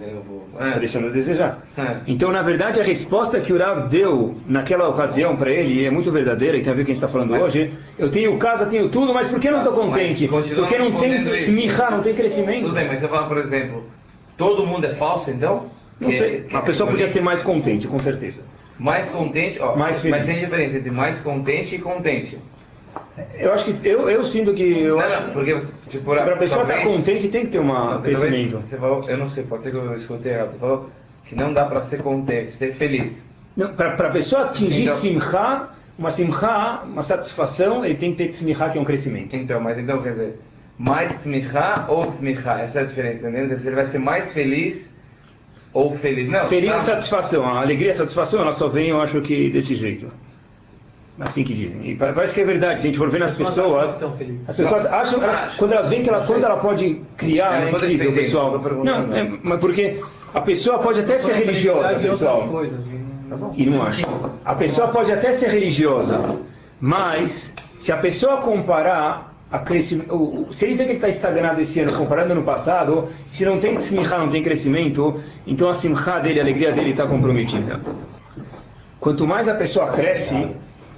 Está É. deixando a desejar. É. Então, na verdade, a resposta que o Rav deu naquela ocasião para ele é muito verdadeira e tem a ver com o que a gente está falando Mas- hoje. Eu tenho casa, tenho tudo, mas por que não estou contente? Porque não tem smicha, não tem crescimento. Tudo bem, mas você fala, por exemplo, todo mundo é falso, então? Não Que- sei. que- A pessoa podia que- ser mais contente, com certeza. mais contente, ó, Mais feliz. mas tem diferença entre mais contente e contente. Eu acho que eu, eu sinto que eu Não, acho não, porque tipo, para a pessoa estar talvez- contente tem que ter um talvez crescimento. Você falou, eu não sei, pode ser que eu escutei errado. Você falou que não dá para ser contente, ser feliz. Para a pessoa atingir Então- simcha, uma simcha, uma satisfação, ele tem que ter simcha, que é um crescimento. Então, mas então quer dizer, mais tzmicha ou tzmicha? Essa é a diferença, entendeu? Se ele vai ser mais feliz ou feliz. Não, Feliz tá. e satisfação. A alegria e a satisfação, ela só vem, eu acho que, desse jeito. Assim que dizem. E pa- parece que é verdade. Se a gente for ver nas As pessoas as pessoas acham, elas- quando elas veem que ela, quando ela pode criar, é tô incrível, pessoal. Não, é, mas porque a pessoa pode até ser religiosa, pessoal. coisas. e não- E não acha. A pessoa pode até ser religiosa, mas se a pessoa comparar a crescimento, se ele vê que ele está estagnado esse ano comparando ano passado, se não tem simcha, não tem crescimento, então a simcha dele, a alegria dele está comprometida. Quanto mais a pessoa cresce,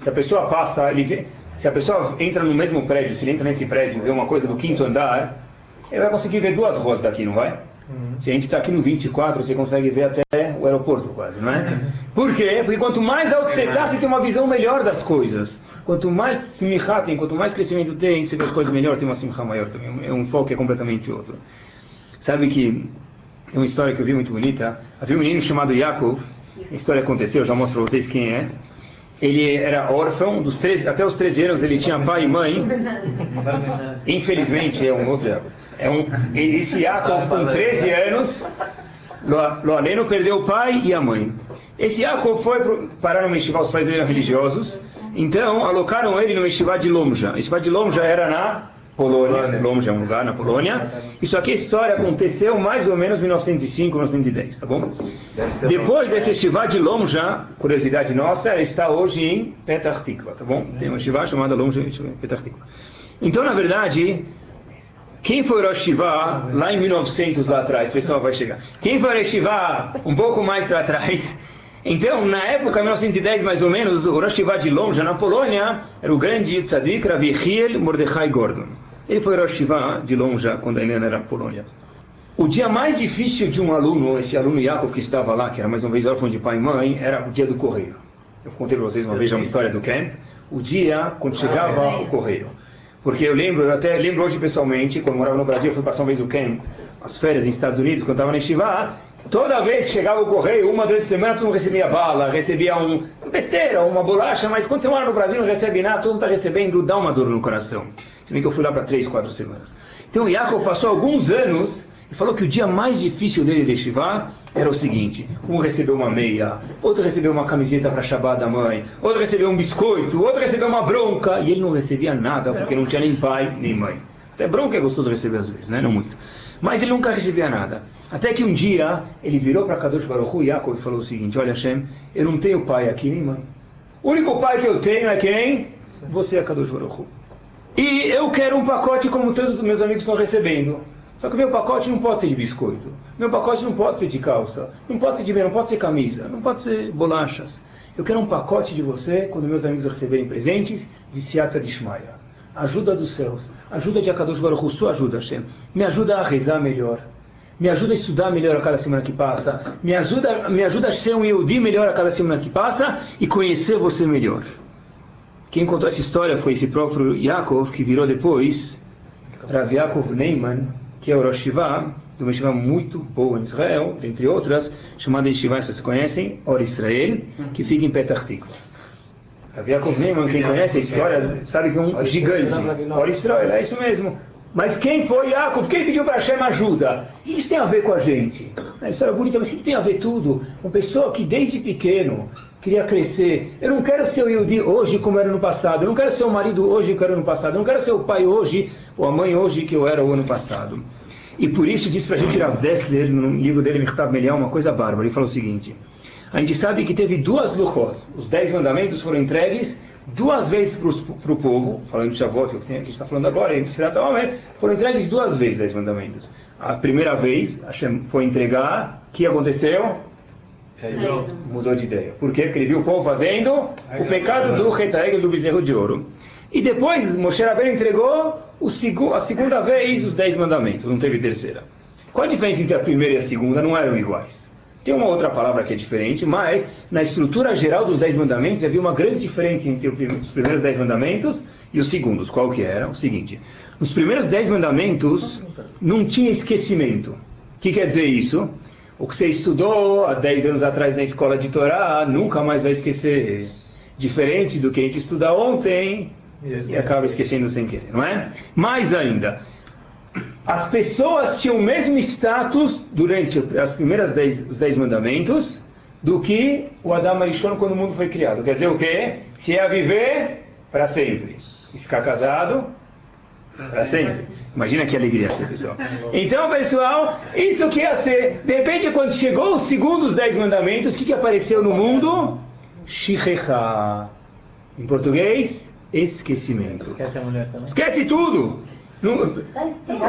Se a pessoa passa, vê, se a pessoa entra no mesmo prédio, se ele entra nesse prédio e vê uma coisa do quinto andar, ele vai conseguir ver duas ruas daqui, não vai? Se a gente está aqui no 24, você consegue ver até o aeroporto quase, não é? Por quê? Porque quanto mais alto você está, você tem uma visão melhor das coisas. Quanto mais simcha tem, quanto mais crescimento tem, você vê as coisas melhor, tem uma simcha maior também. É um foco é completamente outro. Sabe que tem uma história que eu vi muito bonita. Havia um menino chamado Yaakov. A história aconteceu, já mostro para vocês quem é. Ele era órfão, dos 13, até os 13 anos ele tinha pai e mãe. Infelizmente, é um outro Yaakov. É um, esse Yaakov, com 13 anos, Lo Aleno perdeu o pai e a mãe. Esse Yaakov foi parar no Meshivá, os pais dele eram religiosos. Então, alocaram ele no Meshivá de Lomja. O Meshivá de Lomja era na Polônia. Lomja é um lugar na Polônia. Isso aqui, a história aconteceu mais ou menos em 1905, 1910, tá bom? Depois desse Shivá de Lomja, curiosidade nossa, está hoje em Petah Tikva, tá bom? Tem uma Shivá chamada Lomja em Petah Tikva. Então, na verdade, quem foi Rosh Shiva lá em 1900 lá atrás? O pessoal vai chegar. Quem foi Rosh Shiva um pouco mais lá atrás? Então, na época, 1910 mais ou menos, o Rosh Shiva de Lomja, na Polônia, era o grande tzadik Rav Yechiel Mordechai Gordon. Ele foi Rosh Shiva de Lomja quando ainda era na Polônia. O dia mais difícil de um aluno, esse aluno Yaakov que estava lá, que era mais uma vez órfão de pai e mãe, era o dia do correio. Eu contei para vocês uma vez uma história do camp. O dia, quando chegava o correio. Porque eu lembro, eu até lembro hoje pessoalmente, quando morava no Brasil, eu fui passar uma vez o camp, as férias nos Estados Unidos, quando estava na Estivá, toda vez que chegava o correio, uma vez por semana, todo mundo recebia bala, recebia um, besteira, uma bolacha, mas quando você mora no Brasil não recebe nada, todo mundo está recebendo, dá uma dor no coração. Se bem que eu fui lá para três, quatro semanas. Então Yaakov passou alguns anos e falou que o dia mais difícil dele de Estivá era o seguinte: um recebeu uma meia, outro recebeu uma camiseta para Shabbat da mãe, outro recebeu um biscoito, outro recebeu uma bronca, e ele não recebia nada porque não tinha nem pai nem mãe. Até bronca é gostoso receber às vezes, né? Não muito. Mas ele nunca recebia nada. Até que um dia ele virou para Kadosh Baruch Hu, Yaakov, e falou o seguinte: Olha, Hashem, eu não tenho pai aqui nem mãe. O único pai que eu tenho é quem? Você é Kadosh Baruch Hu. E eu quero um pacote como todos os meus amigos estão recebendo. Só que meu pacote não pode ser de biscoito. Meu pacote não pode ser de calça. Não pode ser de meia, não pode ser camisa. Não pode ser bolachas. Eu quero um pacote de você, quando meus amigos receberem presentes, de Siata de Shmaya. Ajuda dos céus. Ajuda de Akadosh Baruch Hu, sua ajuda, Hashem. Me ajuda a rezar melhor. Me ajuda a estudar melhor a cada semana que passa. Me ajuda, me ajuda a ser um Yehudi melhor a cada semana que passa e conhecer você melhor. Quem contou essa história foi esse próprio Yaakov, que virou depois Rav Yaakov Neyman, que é o Rosh Shiva, de uma Yeshiva muito boa em Israel, entre outras, chamada Yeshiva, vocês conhecem, Or Israel, que fica em Petah Tikva. Rav Yaakov Neyman, quem conhece a história, sabe que é um gigante. Or Israel, é isso mesmo. Mas quem foi Yaakov? Quem pediu para Hashem ajuda? O que isso tem a ver com a gente? A história é bonita, mas o que tem a ver tudo? Uma pessoa que desde pequeno queria crescer. Eu não quero ser o Yudi hoje como era no passado. Eu não quero ser o marido hoje que era no passado. Eu não quero ser o pai hoje ou a mãe hoje que eu era o ano passado. E por isso diz para a gente Rav Dessler, no livro dele, Mirtav Melial, uma coisa bárbara. Ele falou o seguinte, a gente sabe que teve duas luchot. Os dez mandamentos foram entregues duas vezes para o povo, falando de Shavuot, que a gente está falando agora, foram entregues duas vezes dez mandamentos. A primeira vez, Hashem foi entregar, o que aconteceu? Mudou de ideia. Por quê? Porque ele viu o povo fazendo o pecado do retaegel do bezerro de ouro. E depois, Moshe Rabbeinu entregou segu a segunda vez os dez mandamentos, não teve terceira. Qual a diferença entre a primeira e a segunda? Não eram iguais. Tem uma outra palavra que é diferente, mas na estrutura geral dos dez mandamentos havia uma grande diferença entre os primeiros dez mandamentos e os segundos. Qual que era? O seguinte, nos primeiros dez mandamentos não tinha esquecimento. O que quer dizer isso? O que você estudou há 10 anos atrás na escola de Torá, nunca mais vai esquecer. Diferente do que a gente estuda ontem e acaba esquecendo sem querer, não é? Mais ainda, as pessoas tinham o mesmo status durante as primeiras 10, os 10 mandamentos do que o Adam Arishon quando o mundo foi criado. Quer dizer o quê? Se ia viver para sempre e ficar casado para sempre. Imagina que alegria essa pessoal. Então, pessoal, isso que ia ser. De repente, quando chegou o segundo dos dez mandamentos, o que, que apareceu no mundo? Shichecha. Em português, esquecimento. Esquece a mulher também. Esquece tudo. Não-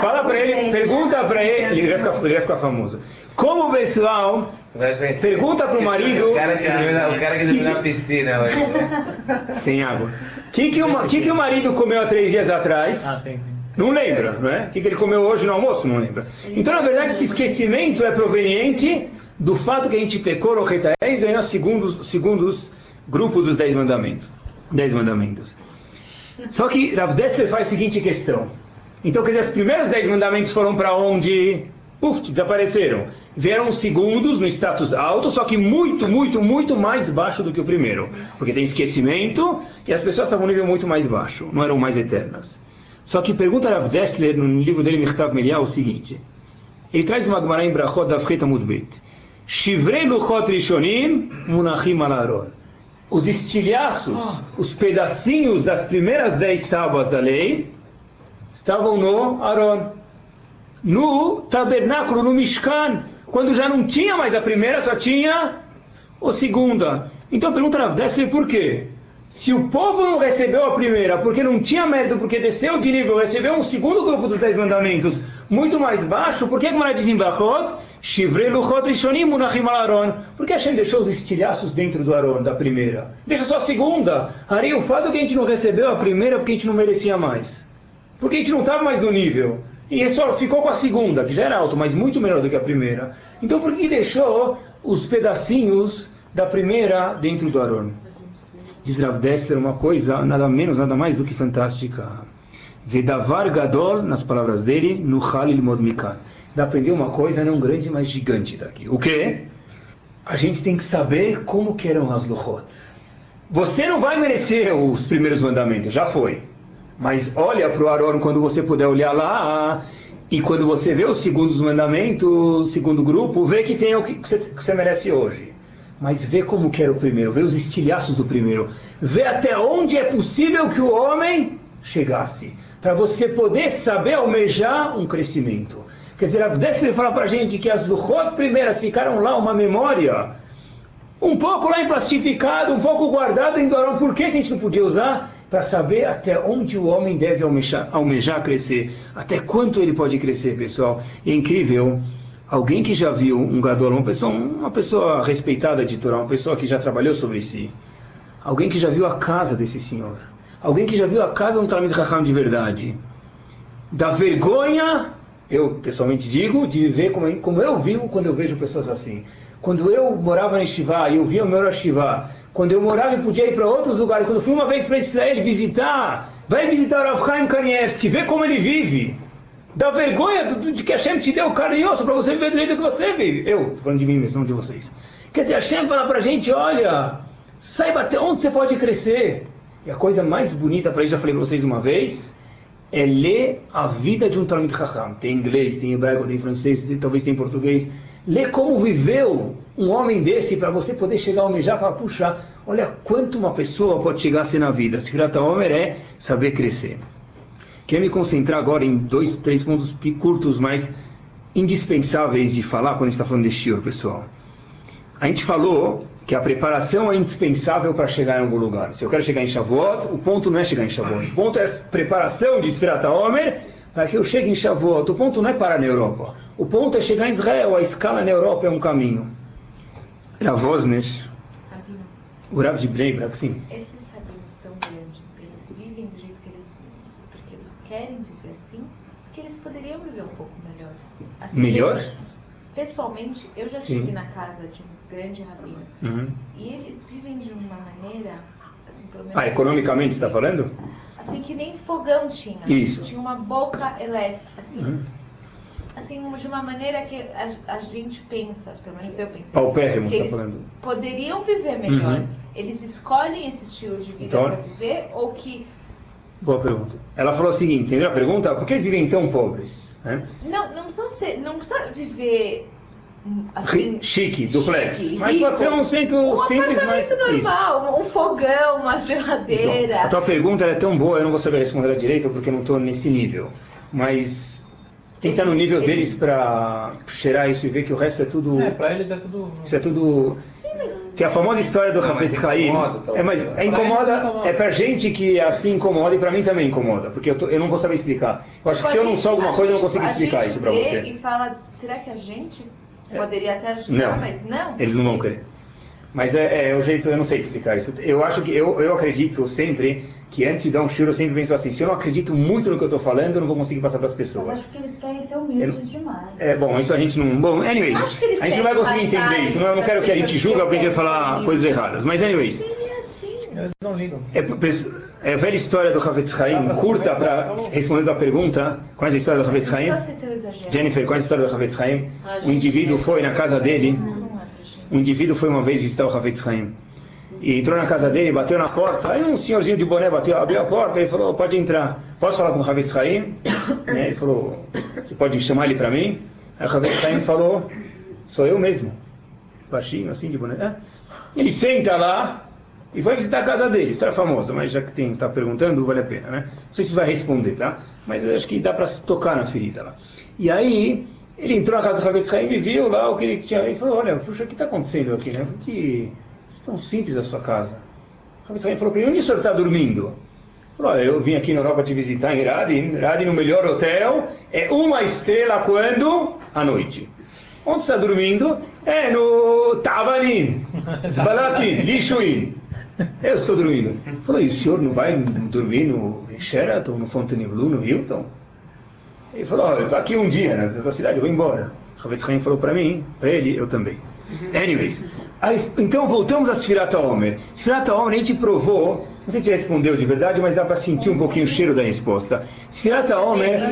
fala para ele, pergunta para ele, ele vai, ficar, ele vai ficar famoso. Como o pessoal. Pergunta pro marido- O cara que dormiu na, o cara que dormiu na piscina hoje. Sem água. O que, que, o, que, que o marido comeu há três dias atrás? Ah, tem, tem. Não lembra, não é? O que, que ele comeu hoje no almoço? Não lembra. Então, na verdade, esse esquecimento é proveniente do fato que a gente pecou no Retaé e ganhou segundo, segundo os grupos dos Dez Mandamentos. Dez Mandamentos. Só que Rav Dessler faz a seguinte questão. Então, quer dizer, os primeiros Dez Mandamentos foram para onde? Puf, desapareceram. Vieram os segundos no status alto, só que muito, muito, muito mais baixo do que o primeiro. Porque tem esquecimento e as pessoas estavam no nível muito mais baixo, não eram mais eternas. Só que pergunta Rav Dessler no livro dele Mirtav Melial o seguinte. Ele traz uma Gemara em Brachot da Freta Mudbet. Shivrei luchot rishonim munachim al Aaron. Os estilhaços, os pedacinhos das primeiras dez tábuas da lei estavam no Aaron. No tabernáculo, no Mishkan, quando já não tinha mais a primeira, só tinha a segunda. Então pergunta Rav Dessler por quê? Se o povo não recebeu a primeira, porque não tinha mérito, porque desceu de nível, recebeu um segundo grupo dos dez mandamentos muito mais baixo, por que a Gemara diz em? Shivrei luchot rishonim munachim al Aaron. Por que Hashem deixou os estilhaços dentro do Aaron, da primeira? Deixa só a segunda. Ari, o fato é que a gente não recebeu a primeira porque a gente não merecia mais. Porque a gente não estava mais no nível. E só ficou com a segunda, que já era alto, mas muito melhor do que a primeira. Então por que deixou os pedacinhos da primeira dentro do Aaron? Diz Rav Dessler uma coisa nada menos, nada mais do que fantástica. Vedavar Gadol, nas palavras dele, no Halil Modmikan. Dá aprender uma coisa não grande, mas gigante daqui. O quê? A gente tem que saber como que eram as Luchot. Você não vai merecer os primeiros mandamentos, já foi. Mas olha para o Aaron quando você puder olhar lá. E quando você vê os segundos mandamentos, o segundo grupo, vê que tem o que você, que você merece hoje. Mas vê como que era o primeiro, vê os estilhaços do primeiro. Vê até onde é possível que o homem chegasse. Para você poder saber almejar um crescimento. Quer dizer, Avdesler ele fala para a gente que as Luchot primeiras ficaram lá uma memória. Um pouco lá em plastificado, um pouco guardado em Dorão. Por que a gente não podia usar? Para saber até onde o homem deve almejar, almejar crescer. Até quanto ele pode crescer, pessoal. É incrível. Alguém que já viu um Gadol, uma pessoa, uma pessoa respeitada de Torá, uma pessoa que já trabalhou sobre si. Alguém que já viu a casa desse senhor. Alguém que já viu a casa um Talmud Raham de verdade. Da vergonha, eu pessoalmente digo, de viver como, como eu vivo quando eu vejo pessoas assim. Quando eu morava em Shivá e eu via o meu Shivá, quando eu morava e podia ir para outros lugares, quando fui uma vez para Israel visitar, vai visitar o Chaim Kanievski, ver como ele vive. Dá vergonha de que Hashem te deu carne e osso para você viver do jeito que você vive. Eu, falando de mim mesmo, não de vocês. Quer dizer, Hashem fala para a gente, olha, saiba até onde você pode crescer. E a coisa mais bonita para isso, já falei para vocês uma vez, é ler a vida de um Talmud Chacham. Tem inglês, tem hebraico, tem francês, tem, talvez tem português. Ler como viveu um homem desse para você poder chegar a almejar e falar, puxa, olha quanto uma pessoa pode chegar a ser na vida. Se Sefirata Homer é saber crescer. Quero me concentrar agora em dois, três pontos curtos, mas indispensáveis de falar quando a gente está falando de Shior, pessoal. A gente falou que a preparação é indispensável para chegar em algum lugar. Se eu quero chegar em Shavuot, o ponto não é chegar em Shavuot. O ponto é a preparação de Sefirata Homer para que eu chegue em Shavuot. O ponto não é parar na Europa. O ponto é chegar em Israel. A escala na Europa é um caminho. Ravosner, o Rav de Brak, sim. Esses rabinos tão grandes, eles vivem do jeito que eles vivem porque eles querem viver assim, porque eles poderiam viver um pouco melhor. Assim, Melhor? eles- pessoalmente, eu já Sim. estive na casa de um grande rabino Uhum. e eles vivem de uma maneira, assim. Ah, economicamente você está falando? Assim, que nem fogão tinha. Isso. Tinha uma boca elétrica, assim. Uhum. Assim, de uma maneira que a, a gente pensa, pelo menos eu pensei. Paupérrimo, que você eles está falando. poderiam viver melhor. Uhum. Eles escolhem esse estilo de vida Então- para viver ou que Boa pergunta. Ela falou o seguinte, entendeu a pergunta? Por que eles vivem tão pobres? né? não não precisa ser, não precisa viver assim Chique, duplex. chique, Mas rico. pode ser um centro um simples, mas... Isso. normal, um fogão, uma Então, geladeira. a tua pergunta é tão boa, eu não vou saber responder ela direito porque eu não estou nesse nível. Mas tem que estar no nível Eles- deles para cheirar isso e ver que o resto é tudo. É, pra eles é tudo. Isso é tudo. Tem a famosa história do Rafet mas Haim. talvez. É, mas é incomoda, incomoda. é pra gente que assim incomoda e pra mim também incomoda, porque eu, tô- eu não vou saber explicar. Eu acho que se eu não Tipo, sou alguma gente- coisa, eu não a consigo gente explicar isso pra vê você. E fala, será que a gente Poderia até ajudar, Não. mas não. Eles não vão querer. Mas é, é o jeito, eu não sei explicar isso. Eu acho que, eu, eu acredito sempre que antes de dar um shur, eu sempre penso assim, se eu não acredito muito no que eu estou falando, eu não vou conseguir passar para as Mas pessoas. acho que eles querem ser humildes demais. É, bom, isso a gente não... Bom, anyways, Eu acho que eles a gente não vai conseguir entender isso. Não, eu não quero que a gente as julga pessoas porque a gente que falar querem coisas erradas. Mas anyways, Seria assim. Eles não ligam. é, é a velha história do Havetz Haim, curta para responder a pergunta. Qual é a história do Havetz Haim? Jennifer, qual é a história do Havetz Haim? Ah, Um indivíduo foi na casa dele... É. Um indivíduo foi uma vez visitar o Havetz Haim. E entrou na casa dele, bateu na porta. Aí um senhorzinho de boné bateu, abriu a porta e falou: Pode entrar. Posso falar com o Havetz Haim? Né, Ele falou: Você pode chamar ele para mim? Aí o Havetz Haim falou: Sou eu mesmo. Baixinho, assim, de boné. Ele senta lá e vai visitar a casa dele. História famosa, mas já que tem está perguntando, vale a pena, né? Não sei se vai responder, tá? Mas acho que dá para tocar na ferida lá. E aí, ele entrou na casa do Havetz Haim e viu lá o que ele tinha. Ele falou: Olha, puxa, o que está acontecendo aqui, né? Que tão simples a sua casa. O Havetz Haim falou para ele: Onde o senhor está dormindo? Falou: "Olha, Eu vim aqui na Europa te visitar em Radin. Radin, no melhor hotel, é uma estrela quando? À noite. Onde você está dormindo? É no Tavanin, Zbalatin, Lixuin. Eu estou dormindo. Ele Falou, e o senhor não vai dormir no Sheraton, no Fontainebleau, no Hilton? Ele falou, "Ó, eu estou aqui um dia na tua cidade, eu vou embora. O Havetz Haim falou para mim, para ele, eu também. Anyways, aí, então voltamos a Sfirata Omer. Sfirata Omer a gente provou, não sei se respondeu de verdade, mas dá para sentir um pouquinho o cheiro da resposta. Sfirata Omer, a-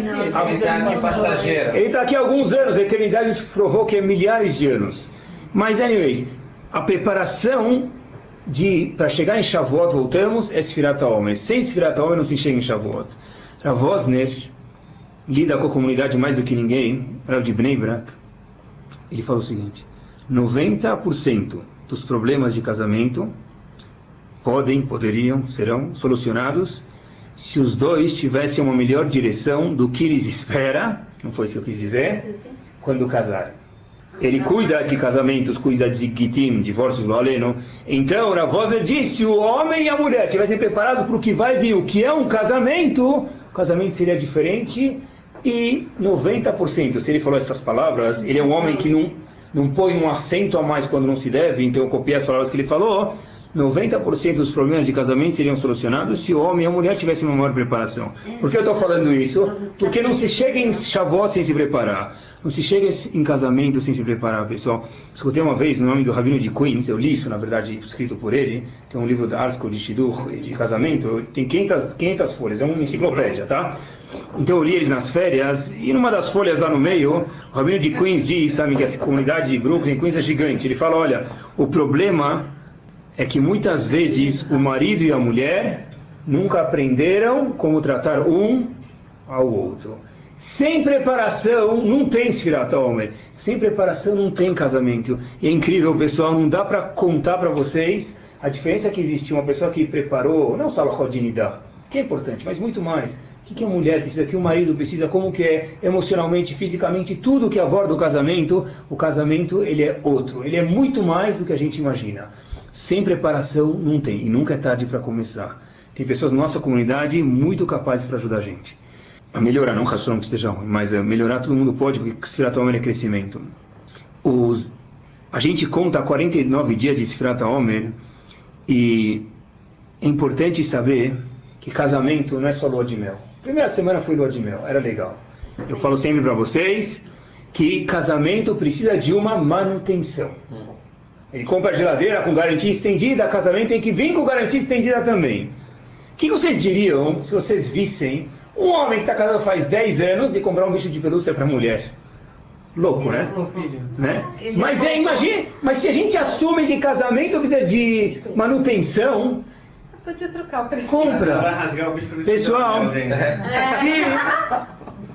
Eternidade passageira. ele está aqui há alguns anos, a eternidade a gente provou que é milhares de anos. Mas, anyways, a preparação de para chegar em Shavuot, voltamos, é Sfirata Omer. Sem Sfirata Omer não se chega em Shavuot. Rav Wosner lida com a comunidade mais do que ninguém, Rav de Bnei Brak, ele falou o seguinte, 90% dos problemas de casamento podem, poderiam, serão solucionados se os dois tivessem uma melhor direção do que eles esperam, não foi isso que eu quis dizer, quando casarem. Ele cuida de casamentos, cuida de gitim, divórcios, lo aleno. Então, Rav Wosner disse, se o homem e a mulher estivessem preparados para o que vai vir, o que é um casamento, o casamento seria diferente e 90%, se ele falou essas palavras, ele é um homem que não, não põe um acento a mais quando não se deve, então eu copiei as palavras que ele falou, 90% dos problemas de casamento seriam solucionados se o homem e a mulher tivessem uma maior preparação. Por que eu estou falando isso? Porque não se chega em Shavuot sem se preparar. Não se chega em casamento sem se preparar, pessoal. Escutei uma vez no nome do Rabino de Queens, eu li isso, na verdade, escrito por ele. Tem um livro da Article de Shidur, de casamento, tem 500, 500 folhas, é uma enciclopédia, tá? Então eu li eles nas férias, e numa das folhas lá no meio, o Rabino de Queens diz, sabe, que essa comunidade de Brooklyn, Queens é gigante. Ele fala, olha, o problema é que muitas vezes o marido e a mulher nunca aprenderam como tratar um ao outro. Sem preparação não tem Sfirat. Sem preparação não tem casamento. E é incrível, pessoal, não dá para contar para vocês a diferença que existe uma pessoa que preparou, não só a que é importante, mas muito mais. O que a mulher precisa, o que o marido precisa, como que é emocionalmente, fisicamente, tudo que aborda o casamento, o casamento ele é outro. Ele é muito mais do que a gente imagina. Sem preparação não tem, e nunca é tarde para começar. Tem pessoas na nossa comunidade muito capazes para ajudar a gente. A melhorar, não Hasson que esteja ruim, mas a melhorar todo mundo pode, porque Sfirata Omer é crescimento. Os, a gente conta 49 dias de Sfirata Omer e é importante saber que casamento não é só lua de mel. Primeira semana foi lua de mel, era legal. Eu falo sempre para vocês que casamento precisa de uma manutenção. Ele compra a geladeira com garantia estendida, casamento tem que vir com garantia estendida também. O que vocês diriam se vocês vissem um homem que está casado faz 10 anos e comprar um bicho de pelúcia para a mulher? Louco, né? né? Mas é, imagine, mas se a gente assume que casamento precisa de manutenção, Podia trocar o preço. compra. rasgar o bicho pelo Pessoal, se,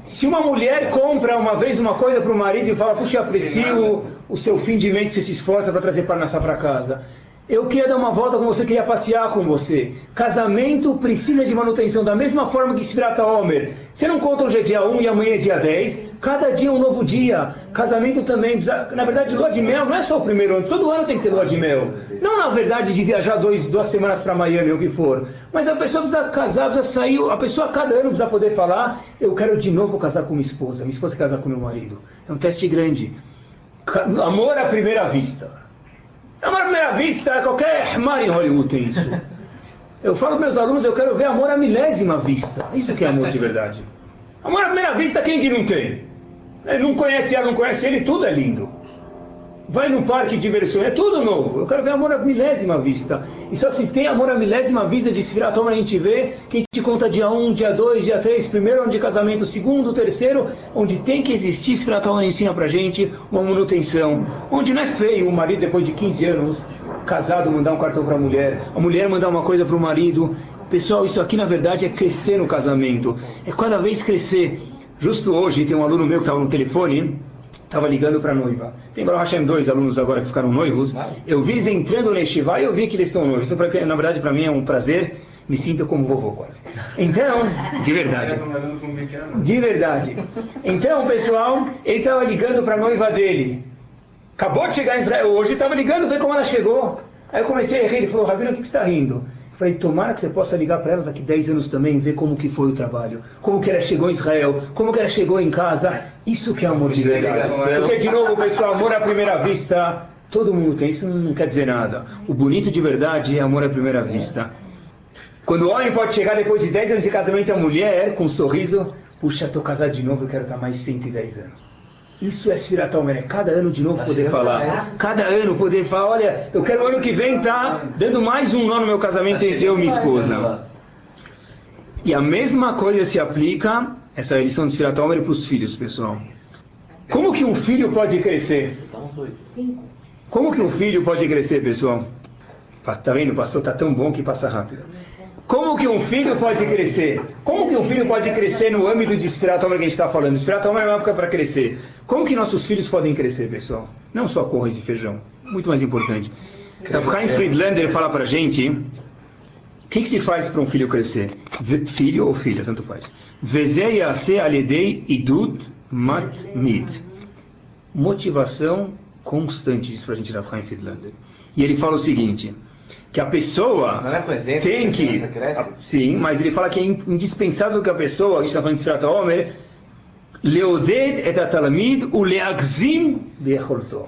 se uma mulher compra uma vez uma coisa para o marido e fala, puxa, aprecio o seu fim de mês que você se esforça para trazer parnassá para casa. Eu queria dar uma volta com você, queria passear com você. Casamento precisa de manutenção, da mesma forma que Sfirata Homer. Você não conta hoje é dia 1 e amanhã é dia 10. Cada dia é um novo dia. Casamento também. precisa- Na verdade, lua de mel não é só o primeiro ano. Todo ano tem que ter lua de mel. Não na verdade de viajar dois, duas semanas para Miami ou o que for. Mas a pessoa precisa casar, precisa sair. A pessoa a cada ano precisa poder falar: Eu quero de novo casar com minha esposa. Minha esposa casar com meu marido. É um teste grande. Amor à primeira vista. Amor à primeira vista, qualquer mar em Hollywood tem isso. Eu falo para meus alunos, eu quero ver amor à milésima vista. Isso que é amor de verdade. Amor à primeira vista, quem que não tem? Ele não conhece ela, não conhece ele, tudo é lindo. Vai num parque de diversão, é tudo novo. Eu quero ver amor à milésima vista. E só se tem amor à milésima vista de Sfirá Toma, a gente vê que gente conta dia 1, dia 2, dia 3, primeiro ano de casamento, segundo, terceiro, onde tem que existir, Sfirá Toma ensina pra gente uma manutenção. Onde não é feio o marido, depois de 15 anos, casado, mandar um cartão pra mulher, a mulher mandar uma coisa pro marido. Pessoal, isso aqui na verdade é crescer no casamento. É cada vez crescer. Justo hoje tem um aluno meu que estava no telefone, estava ligando para a noiva. Tem Baruch Hashem dois alunos agora que ficaram noivos. Eu vi eles entrando no Yeshiva e eu vi que eles estão noivos. Então, pra- na verdade, para mim é um prazer. Me sinto como vovô quase. Então, de verdade. De verdade. Então, pessoal, ele estava ligando para a noiva dele. Acabou de chegar em Israel hoje, estava ligando, ver como ela chegou. Aí eu comecei a rir, ele falou, Rabino, o que que você está rindo? Falei, tomara que você possa ligar para ela daqui 10 anos também, ver como que foi o trabalho, como que ela chegou em Israel, como que ela chegou em casa. Isso que é amor de verdade. Porque, de novo, pessoal, amor à primeira vista, todo mundo tem, isso não quer dizer nada. O bonito de verdade é amor à primeira vista. Quando o homem pode chegar depois de 10 anos de casamento a mulher com um sorriso, puxa, estou casado de novo, eu quero estar mais 110 anos. Isso é Sfirat Omer, é cada ano de novo poder falar. Cada ano poder falar, olha, eu quero ano que vem estar dando mais um nó no meu casamento entre eu e minha esposa. E a mesma coisa se aplica, essa lição de Sfirat Omer, para os filhos, pessoal. Como que um filho pode crescer? Como que um filho pode crescer, pessoal? Tá vendo? O pastor está tão bom que passa rápido. Como que um filho pode crescer? Como que um filho pode crescer no âmbito de Spiratoma que a gente está falando? Spiratoma é uma época para crescer. Como que nossos filhos podem crescer, pessoal? Não só com arroz e feijão. Muito mais importante. Chaim Friedlander fala para a gente o que, que se faz para um filho crescer? V- Filho ou filha, tanto faz. Yaseh aledei idud. Motivação constante, diz para a gente Chaim Friedlander. E ele fala o seguinte, que a pessoa Não é com exemplo tem que a que... Sim, mas ele fala que é indispensável que a pessoa, a gente está falando de Sfirat Omer, leoded et atalamid u leagzim becholto.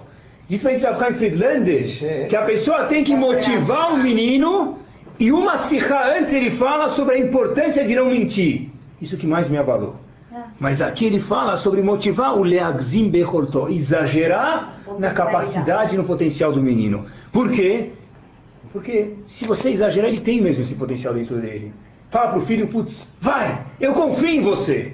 Diz para a gente Rav Chaim Friedlander que a pessoa tem que motivar o menino e uma sikha antes ele fala sobre a importância de não mentir. Isso que mais me abalou. Mas aqui ele fala sobre motivar o leagzim becholto, exagerar na capacidade e no potencial do menino. Por quê? Porque se você exagerar, ele tem mesmo esse potencial dentro dele. Fala pro filho, putz, vai, eu confio em você.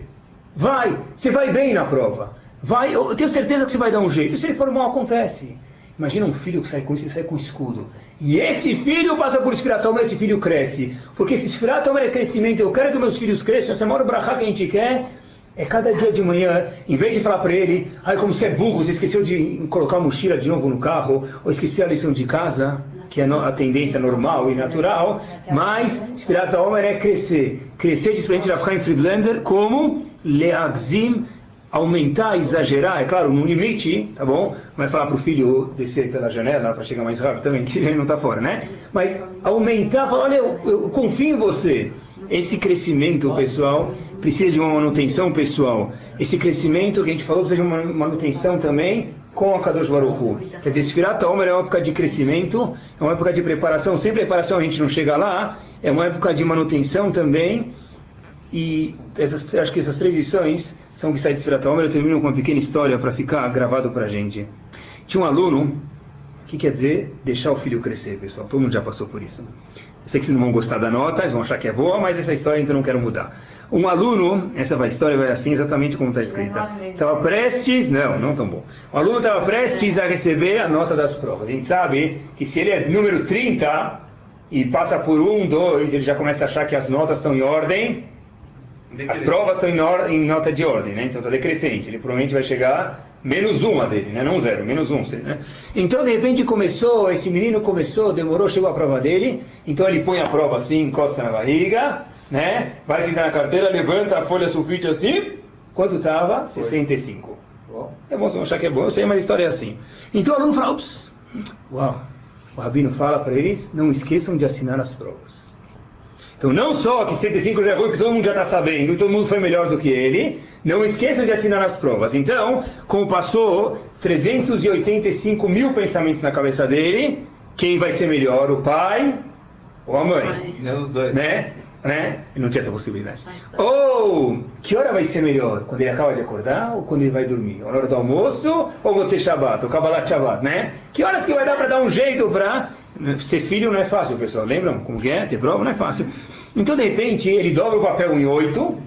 Vai, você vai bem na prova. Vai, eu tenho certeza que você vai dar um jeito. Se ele for mal, acontece. Imagina um filho que sai com isso, sai com escudo. E esse filho passa por esfiratoma, esse filho cresce. Porque esse esfiratoma é crescimento. Eu quero que meus filhos cresçam. Essa é maior brachá que a gente quer. É cada dia de manhã, em vez de falar para ele, ai como você é burro, você esqueceu de colocar a mochila de novo no carro, ou esqueceu a lição de casa, que é a tendência normal e natural, mas Spirat Omer é crescer. Crescer, gente Rav Chaim Friedlander, como leagzim, aumentar, exagerar, é claro, no limite, tá bom? Vai falar para o filho descer pela janela para chegar mais rápido também, que ele não está fora, né? Mas aumentar, falar, olha, eu, eu confio em você. Esse crescimento, pessoal, precisa de uma manutenção pessoal. Esse crescimento que a gente falou precisa de uma manutenção também com a Kadosh Baruch Hu. Quer dizer, Sfirat Omer é uma época de crescimento, é uma época de preparação. Sem preparação a gente não chega lá, é uma época de manutenção também. E essas, acho que essas três lições são o que sai de Sfirat Omer. Eu termino com uma pequena história para ficar gravado para a gente. Tinha um aluno, que quer dizer deixar o filho crescer, pessoal. Todo mundo já passou por isso. Eu sei que vocês não vão gostar da nota, eles vão achar que é boa, mas essa história então não quero mudar. Um aluno, essa vai- história vai assim exatamente como está escrita. Estava prestes, não, não tão bom. O aluno estava prestes a receber a nota das provas. A gente sabe que se ele é número 30 e passa por um, dois, ele já começa a achar que as notas estão em ordem. As provas estão em, or- em nota de ordem, né? Então está decrescente. Ele provavelmente vai chegar menos uma dele, né? Não zero, menos um. Né? Então de repente começou, esse menino começou, demorou, chegou a prova dele. Então ele põe a prova assim, encosta na barriga, né? Vai sentar na carteira, levanta a folha sulfite assim. Quanto estava? 65. É bom, vocês vão achar que é bom, eu sei, mas a história é assim. Então o aluno fala, ups, uau. O rabino fala para eles, não esqueçam de assinar as provas. Então, não só que 105 já é ruim, que todo mundo já está sabendo, todo mundo foi melhor do que ele, não esqueça de assinar as provas. Então, como passou 385 mil pensamentos na cabeça dele, quem vai ser melhor, o pai ou a mãe? Não os dois. Né? Né? Não tinha essa possibilidade. Ou, que hora vai ser melhor? Quando ele acaba de acordar ou quando ele vai dormir? A hora do almoço ou você Shabbat? O Kabbalat Shabbat, né? Que horas que vai dar para dar um jeito para... Ser filho não é fácil, pessoal. Lembram como que é? Ter prova não é fácil. Então, de repente, ele dobra o papel em oito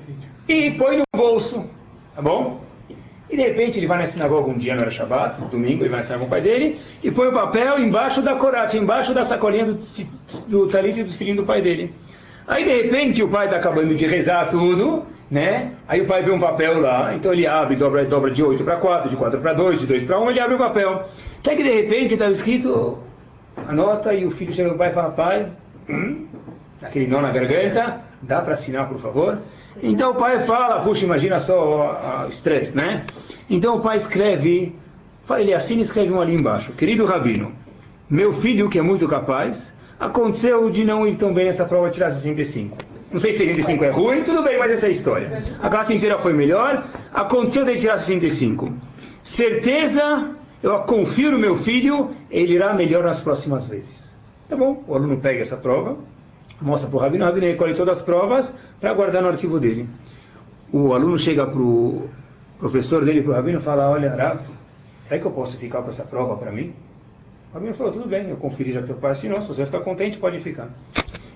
e põe no bolso. Tá bom? E de repente ele vai na sinagoga um dia, não era Shabbat, domingo, ele vai na com o pai dele, e põe o papel embaixo da corate, embaixo da sacolinha do, do talit do filhinho do pai dele. Aí de repente o pai está acabando de rezar tudo, né? Aí o pai vê um papel lá, então ele abre, dobra, dobra de 8 para 4, de 4 para 2, de 2 para 1, ele abre o papel. Até que de repente estava escrito, anota, e o filho chega no pai e fala, pai, hum, aquele nó na garganta, dá para assinar por favor? Então o pai fala, puxa, imagina só o estresse, né? Então o pai escreve, ele assina e escreve um ali embaixo, querido Rabino, meu filho que é muito capaz, aconteceu de não ir tão bem nessa prova tirar 65. Não sei se 65 é ruim, tudo bem, mas essa é a história. A classe inteira foi melhor, aconteceu de tirar 65. Certeza, eu confio no meu filho, ele irá melhor nas próximas vezes. Tá bom, o aluno pega essa prova, mostra para o Rabino, o Rabino recolhe todas as provas para guardar no arquivo dele. O aluno chega para o professor dele, para o Rabino, e fala, olha, será que eu posso ficar com essa prova para mim? O menino falou, tudo bem, eu conferi já teu pai assinou, se você ficar contente, pode ficar.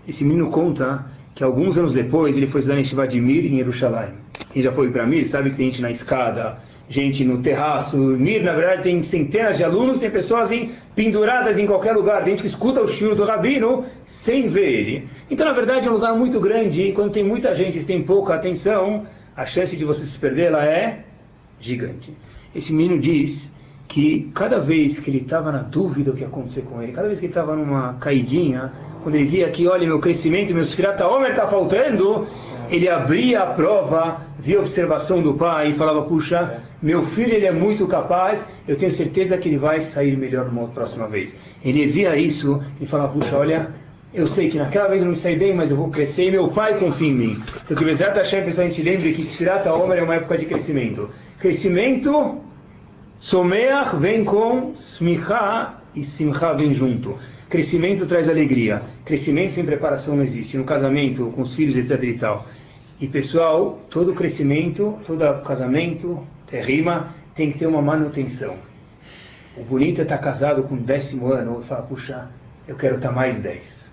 Esse menino conta que alguns anos depois ele foi estudar em Shivadimir, em Jerusalém. Quem já foi para Mir sabe que tem gente na escada, gente no terraço. Mir, na verdade, tem centenas de alunos, tem pessoas em, penduradas em qualquer lugar, tem gente que escuta o choro do rabino sem ver ele. Então, na verdade, é um lugar muito grande e quando tem muita gente e tem pouca atenção, a chance de você se perder ela é gigante. Esse menino diz que cada vez que ele estava na dúvida o que ia acontecer com ele, cada vez que ele estava numa caidinha, quando ele via que, olha, meu crescimento, meu Sfirata Homer está faltando, ele abria a prova, via a observação do pai e falava, puxa, meu filho ele é muito capaz, eu tenho certeza que ele vai sair melhor numa próxima vez. Ele via isso e falava, puxa, olha, eu sei que naquela vez eu não saí bem, mas eu vou crescer e meu pai confia em mim. Então que o Bezerra Hashem, pessoal, a gente lembre que Sfirata Homer é uma época de crescimento. Crescimento Someach vem com Smicha e Simcha vem junto. Crescimento traz alegria. Crescimento sem preparação não existe. No casamento, com os filhos, etc e tal. E pessoal, todo crescimento, todo casamento, rima, tem que ter uma manutenção. O bonito é estar casado com décimo ano e falar, puxa, eu quero estar mais dez.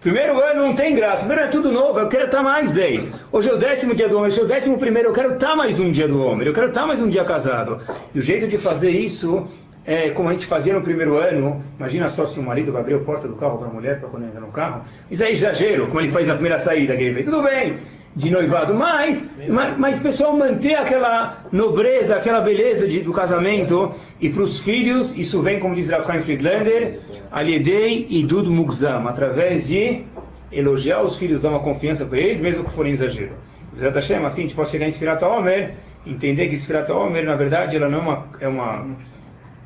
Primeiro ano não tem graça, primeiro é tudo novo, eu quero estar mais 10. Hoje é o décimo dia do homem, hoje é o décimo primeiro, eu quero estar mais um dia do homem, eu quero estar mais um dia casado. E o jeito de fazer isso é como a gente fazia no primeiro ano. Imagina só se o marido vai abrir a porta do carro para a mulher para quando entra no carro. Isso é exagero, como ele faz na primeira saída que ele fez. Tudo bem, de noivado, mas, mas, mas pessoal, manter aquela nobreza, aquela beleza de, do casamento. E para os filhos, isso vem, como diz Rafael Friedlander, Aliedei e Dud Mugzam, através de elogiar os filhos, dar uma confiança para eles, mesmo que for em exagero. Zé Hashem, assim, a gente pode chegar em Sfirat Omer, entender que Sfirat Omer, na verdade, ela não é uma, é uma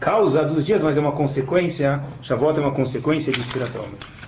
causa dos dias, mas é uma consequência, Shavuot é uma consequência de Sfirat Omer.